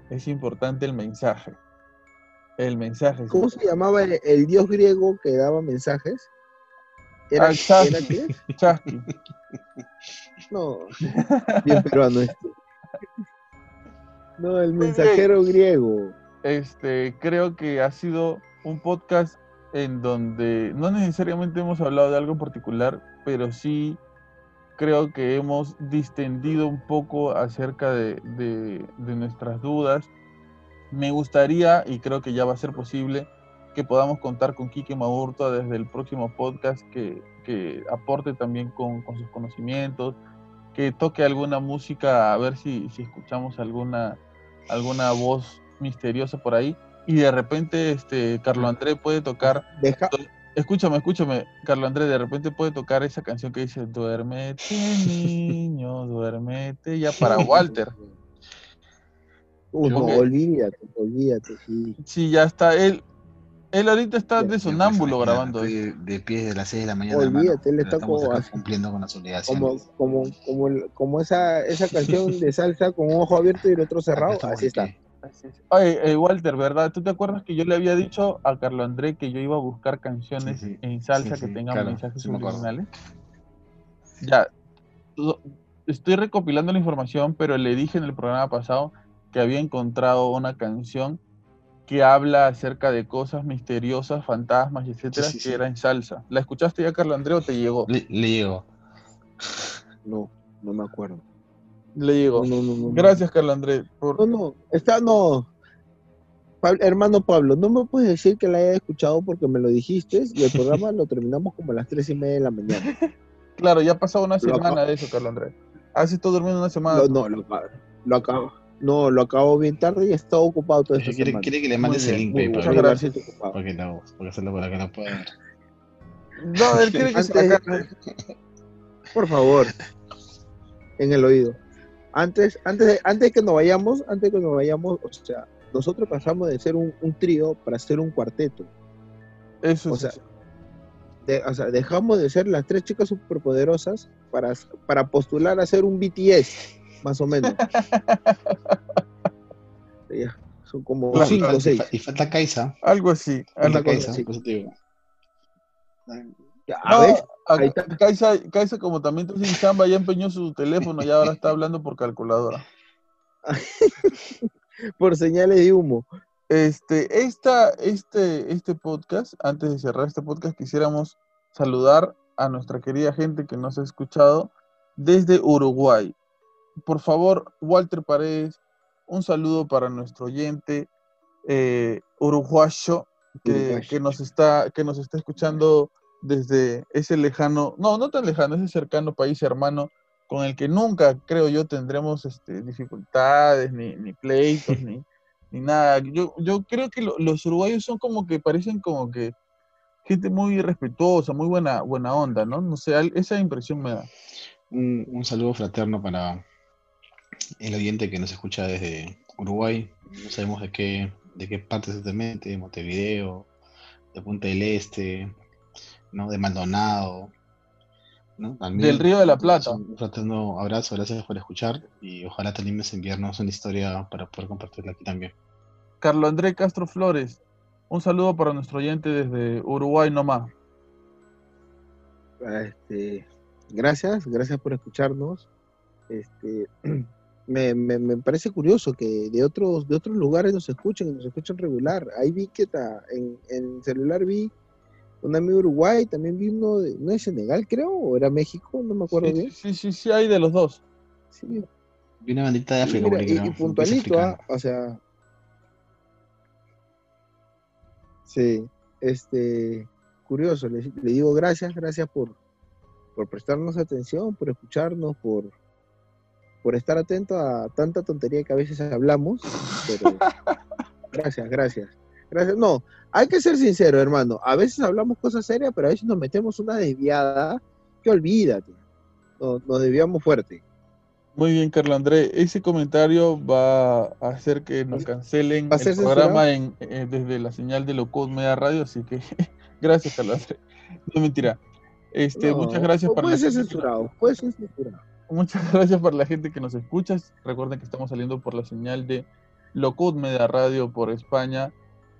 Es importante el mensaje. El mensaje. ¿Cómo se llamaba el, dios griego que daba mensajes? ¿Era, ah, Chasqui. <laughs> No, bien peruano esto. No, el mensajero griego. Este, creo que ha sido un podcast en donde no necesariamente hemos hablado de algo en particular, pero sí creo que hemos distendido un poco acerca de, nuestras dudas. Me gustaría, y creo que ya va a ser posible, que podamos contar con Quique Maurto desde el próximo podcast, que, aporte también con, sus conocimientos, que toque alguna música, a ver si, si escuchamos alguna, alguna voz misteriosa por ahí y de repente este Carlo André puede tocar escúchame, escúchame, Carlo André de repente puede tocar esa canción que dice duérmete niño, <laughs> duérmete ya para Walter. <laughs> olvídate, olvídate, sí. Sí, ya está él él ahorita está de sonámbulo grabando. De, de pie de las 6 de la mañana. Olvídate, él está como cumpliendo con las obligaciones. Como, como, como, como esa, esa canción de salsa con un ojo abierto y el otro cerrado. Así está. Oye, eh, Walter, ¿verdad? ¿Tú te acuerdas que yo le había dicho a Carlos André que yo iba a buscar canciones en salsa que tengan mensajes subliminales? Ya, estoy recopilando la información, pero le dije en el programa pasado que había encontrado una canción que habla acerca de cosas misteriosas, fantasmas, etcétera, que era en salsa. ¿La escuchaste ya, Carlos André, o te llegó? Le, llegó. No, no me acuerdo. Le llegó. Gracias, Carlos André. No, no, está, no. hermano Pablo, no me puedes decir que la haya escuchado porque me lo dijiste y el <laughs> programa lo terminamos como a las tres y media de la mañana. Claro, ya ha pasado una semana de eso, Carlos Andrés. ¿Has estado durmiendo una semana? No, no, lo, lo acabo. No, lo acabo bien tarde y he estado ocupado todo esta quiere, quiere que le mandes el link, Muchas gracias. Porque no, porque hacerlo para que no pueda. No, él quiere que se Por favor, en el oído. Antes, antes, de, antes que nos vayamos, antes de que nos vayamos, o sea, nosotros pasamos de ser un, un trío para ser un cuarteto. Eso o sea, o sea, dejamos de ser las tres chicas superpoderosas para, para postular a ser un BTS más o menos. <laughs> son como cinco o seis. Y falta Kaisa. Algo así. Falta Kaisa, Kaisa, como también está sin chamba, ya empeñó su teléfono y ahora está hablando por calculadora. <laughs> por señales de humo. Este, esta, este, este podcast, antes de cerrar este podcast, quisiéramos saludar a nuestra querida gente que nos ha escuchado desde Uruguay por favor, Walter Paredes, un saludo para nuestro oyente eh, uruguayo que, nos está, que nos está escuchando desde ese lejano, no, no tan lejano, ese cercano país hermano con el que nunca, creo yo, tendremos este, dificultades, ni, ni pleitos, <laughs> ni, ni, nada. Yo, yo creo que los uruguayos son como que parecen como que gente muy respetuosa, muy buena, buena onda, ¿no? No sé, esa impresión me da. un saludo fraterno para, el oyente que nos escucha desde Uruguay, no sabemos de qué, de qué parte exactamente, de Montevideo, de Punta del Este, ¿no? de Maldonado, ¿no? del Río de la Plata. Un fraterno abrazo, gracias por escuchar y ojalá te animes a enviarnos una historia para poder compartirla aquí también. Carlos André Castro Flores, un saludo para nuestro oyente desde Uruguay nomás. Este, gracias, gracias por escucharnos. Este, <clears throat> me, me, parece curioso que de otros, de otros lugares nos escuchen, nos escuchan regular. Ahí vi que ta, en, en celular vi un amigo de Uruguay, también vi uno de, no de Senegal, creo, o era México, no me acuerdo bien. Sí, sí, sí, hay de los dos. Sí. Vi una bandita de África. y, puntualito, ah, o sea. Sí, este, curioso, le, le digo gracias, gracias por, por prestarnos atención, por escucharnos, por por estar atento a tanta tontería que a veces hablamos. <laughs> gracias, gracias. Gracias. No, hay que ser sincero, hermano. A veces hablamos cosas serias, pero a veces nos metemos una desviada que olvídate. Nos, nos desviamos fuerte. Muy bien, Carlos André. Ese comentario va a hacer que nos cancelen el programa en, eh, desde la señal de Locode Media Radio, así que <laughs> gracias, Carlos André. No mentira. Este, muchas gracias por Puede ser censurado, puede ser censurado. Muchas <laughs> gracias por la gente que nos escucha. Recuerden que estamos saliendo por la señal de Locut Media Radio por España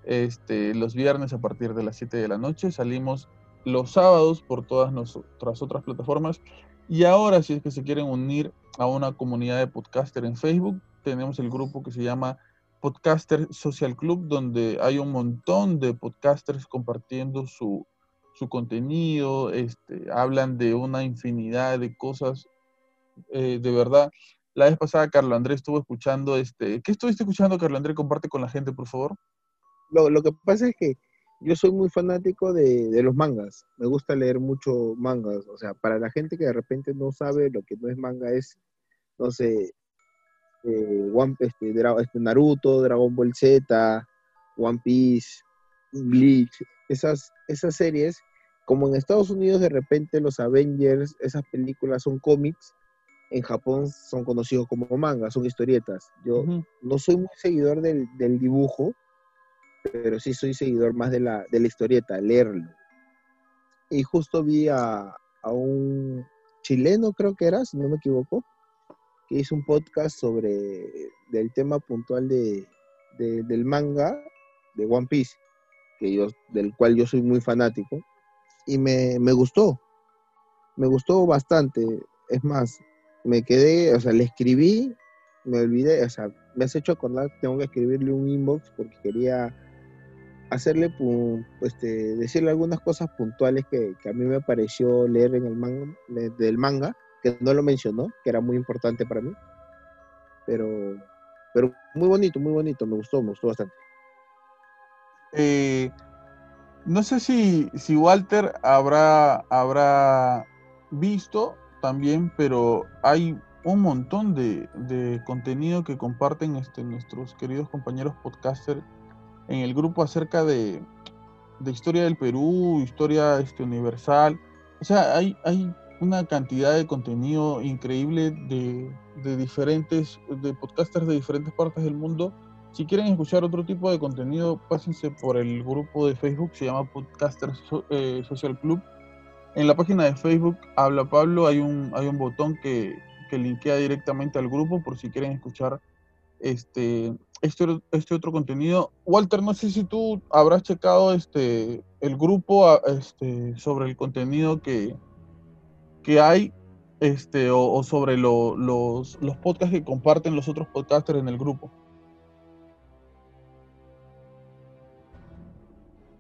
este, los viernes a partir de las 7 de la noche. Salimos los sábados por todas nuestras otras plataformas. Y ahora, si es que se quieren unir a una comunidad de podcaster en Facebook, tenemos el grupo que se llama Podcaster Social Club, donde hay un montón de podcasters compartiendo su, su contenido, este, hablan de una infinidad de cosas eh, de verdad. La vez pasada Carlos Andrés estuvo escuchando, este, ¿qué estuviste escuchando, Carlos Andrés? Comparte con la gente, por favor. Lo, lo que pasa es que yo soy muy fanático de, de, los mangas. Me gusta leer mucho mangas. O sea, para la gente que de repente no sabe lo que no es manga es, no sé, eh, One, este, este, Naruto, Dragon Ball Z, One Piece, Bleach, esas, esas series, como en Estados Unidos de repente los Avengers, esas películas son cómics, en Japón son conocidos como manga, son historietas. Yo no soy muy seguidor del, dibujo, pero sí soy seguidor más de la, de la historieta, leerlo. Y justo vi a, un chileno, creo que era, si no me equivoco, que hizo un podcast sobre del tema puntual de, del manga de One Piece, que yo, del cual yo soy muy fanático, y me, me gustó, me gustó bastante. Es más, me quedé, o sea, le escribí, me olvidé, o sea, me has hecho acordar tengo que escribirle un inbox porque quería hacerle, este, decirle algunas cosas puntuales que, a mí me pareció leer en el manga, del manga, que no lo mencionó, que era muy importante para mí. Pero, pero muy bonito, muy bonito, me gustó, me gustó bastante. Eh, no sé si, si Walter habrá, habrá visto también, pero hay un montón de, contenido que comparten este, nuestros queridos compañeros podcasters en el grupo acerca de, historia del Perú, historia este, universal. O sea, hay, hay una cantidad de contenido increíble de, de, diferentes, de podcasters de diferentes partes del mundo. Si quieren escuchar otro tipo de contenido, pásense por el grupo de Facebook, se llama Podcasters eh, Social Club. En la página de Facebook, Habla Pablo, hay un, hay un botón que, que linkea directamente al grupo por si quieren escuchar este, este, este otro contenido. Walter, no sé si tú habrás checado este, el grupo este, sobre el contenido que, que hay este, o, sobre los, los podcasts que comparten los otros podcasters en el grupo.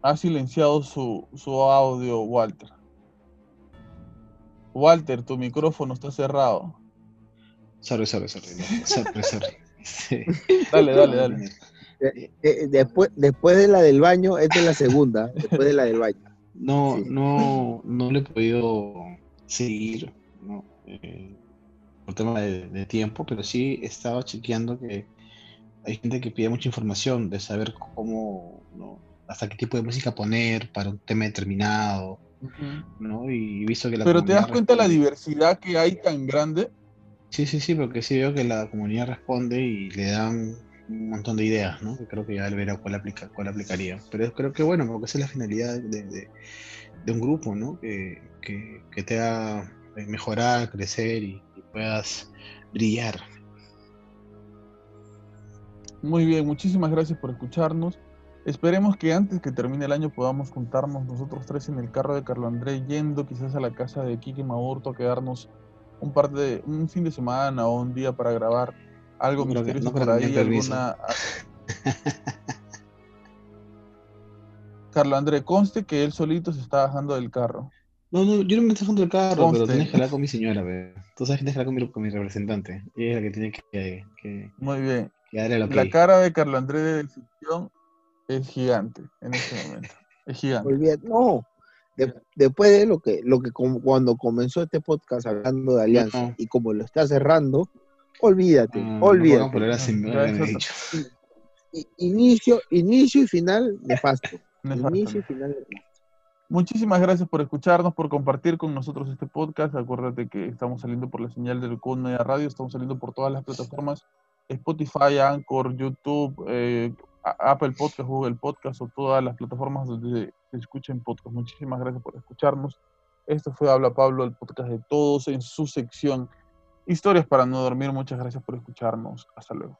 Ha silenciado su, su audio, Walter. Walter, tu micrófono está cerrado. Sorry, sorry, sorry. sorry. <laughs> Dale, dale, dale. Eh, eh, después, después de la del baño, esta es la segunda, <laughs> después de la del baño. No, no, no le he podido seguir, ¿no? Eh, por tema de, tiempo, pero sí estaba chequeando que hay gente que pide mucha información de saber cómo, ¿no? hasta qué tipo de música poner para un tema determinado, ¿no? Y visto que la Pero te das cuenta de la diversidad que hay tan grande Sí, sí, sí, porque sí veo que la comunidad responde y le dan un montón de ideas, ¿no? Creo que ya él verá cuál, aplica, cuál aplicaría. Pero creo que bueno, porque esa es la finalidad de, un grupo, ¿no? Que, te haga mejorar, crecer y, puedas brillar. Muy bien, muchísimas gracias por escucharnos. Esperemos que antes que termine el año podamos juntarnos nosotros tres en el carro de Carlo André, yendo quizás a la casa de Kike Maurto a quedarnos un par de un fin de semana o un día para grabar algo misterioso por ahí, alguna <laughs> Carlos André, conste que él solito se está bajando del carro. No, no, yo no me estoy bajando del carro, pero tienes que hablar con mi señora, ve. Tú sabes que tienes que hablar con mi, con mi representante. Ella es la que tiene que, que Muy bien. La cara de Carlos André de decisión es gigante en este momento. Es gigante. No, después de lo que, lo que cuando comenzó este podcast hablando de alianza y como lo está cerrando, olvídate, ah, olvídate. Inicio, inicio y final nefasto. Inicio y final Muchísimas gracias por escucharnos, por compartir con nosotros este podcast. Acuérdate que estamos saliendo por la señal del Media Radio, estamos saliendo por todas las plataformas, Spotify, Anchor, YouTube, eh, Apple Podcast, Google Podcast o todas las plataformas donde se escuchen podcast. Muchísimas gracias por escucharnos. Esto fue Habla Pablo, el podcast de todos en su sección Historias para no dormir. Muchas gracias por escucharnos. Hasta luego.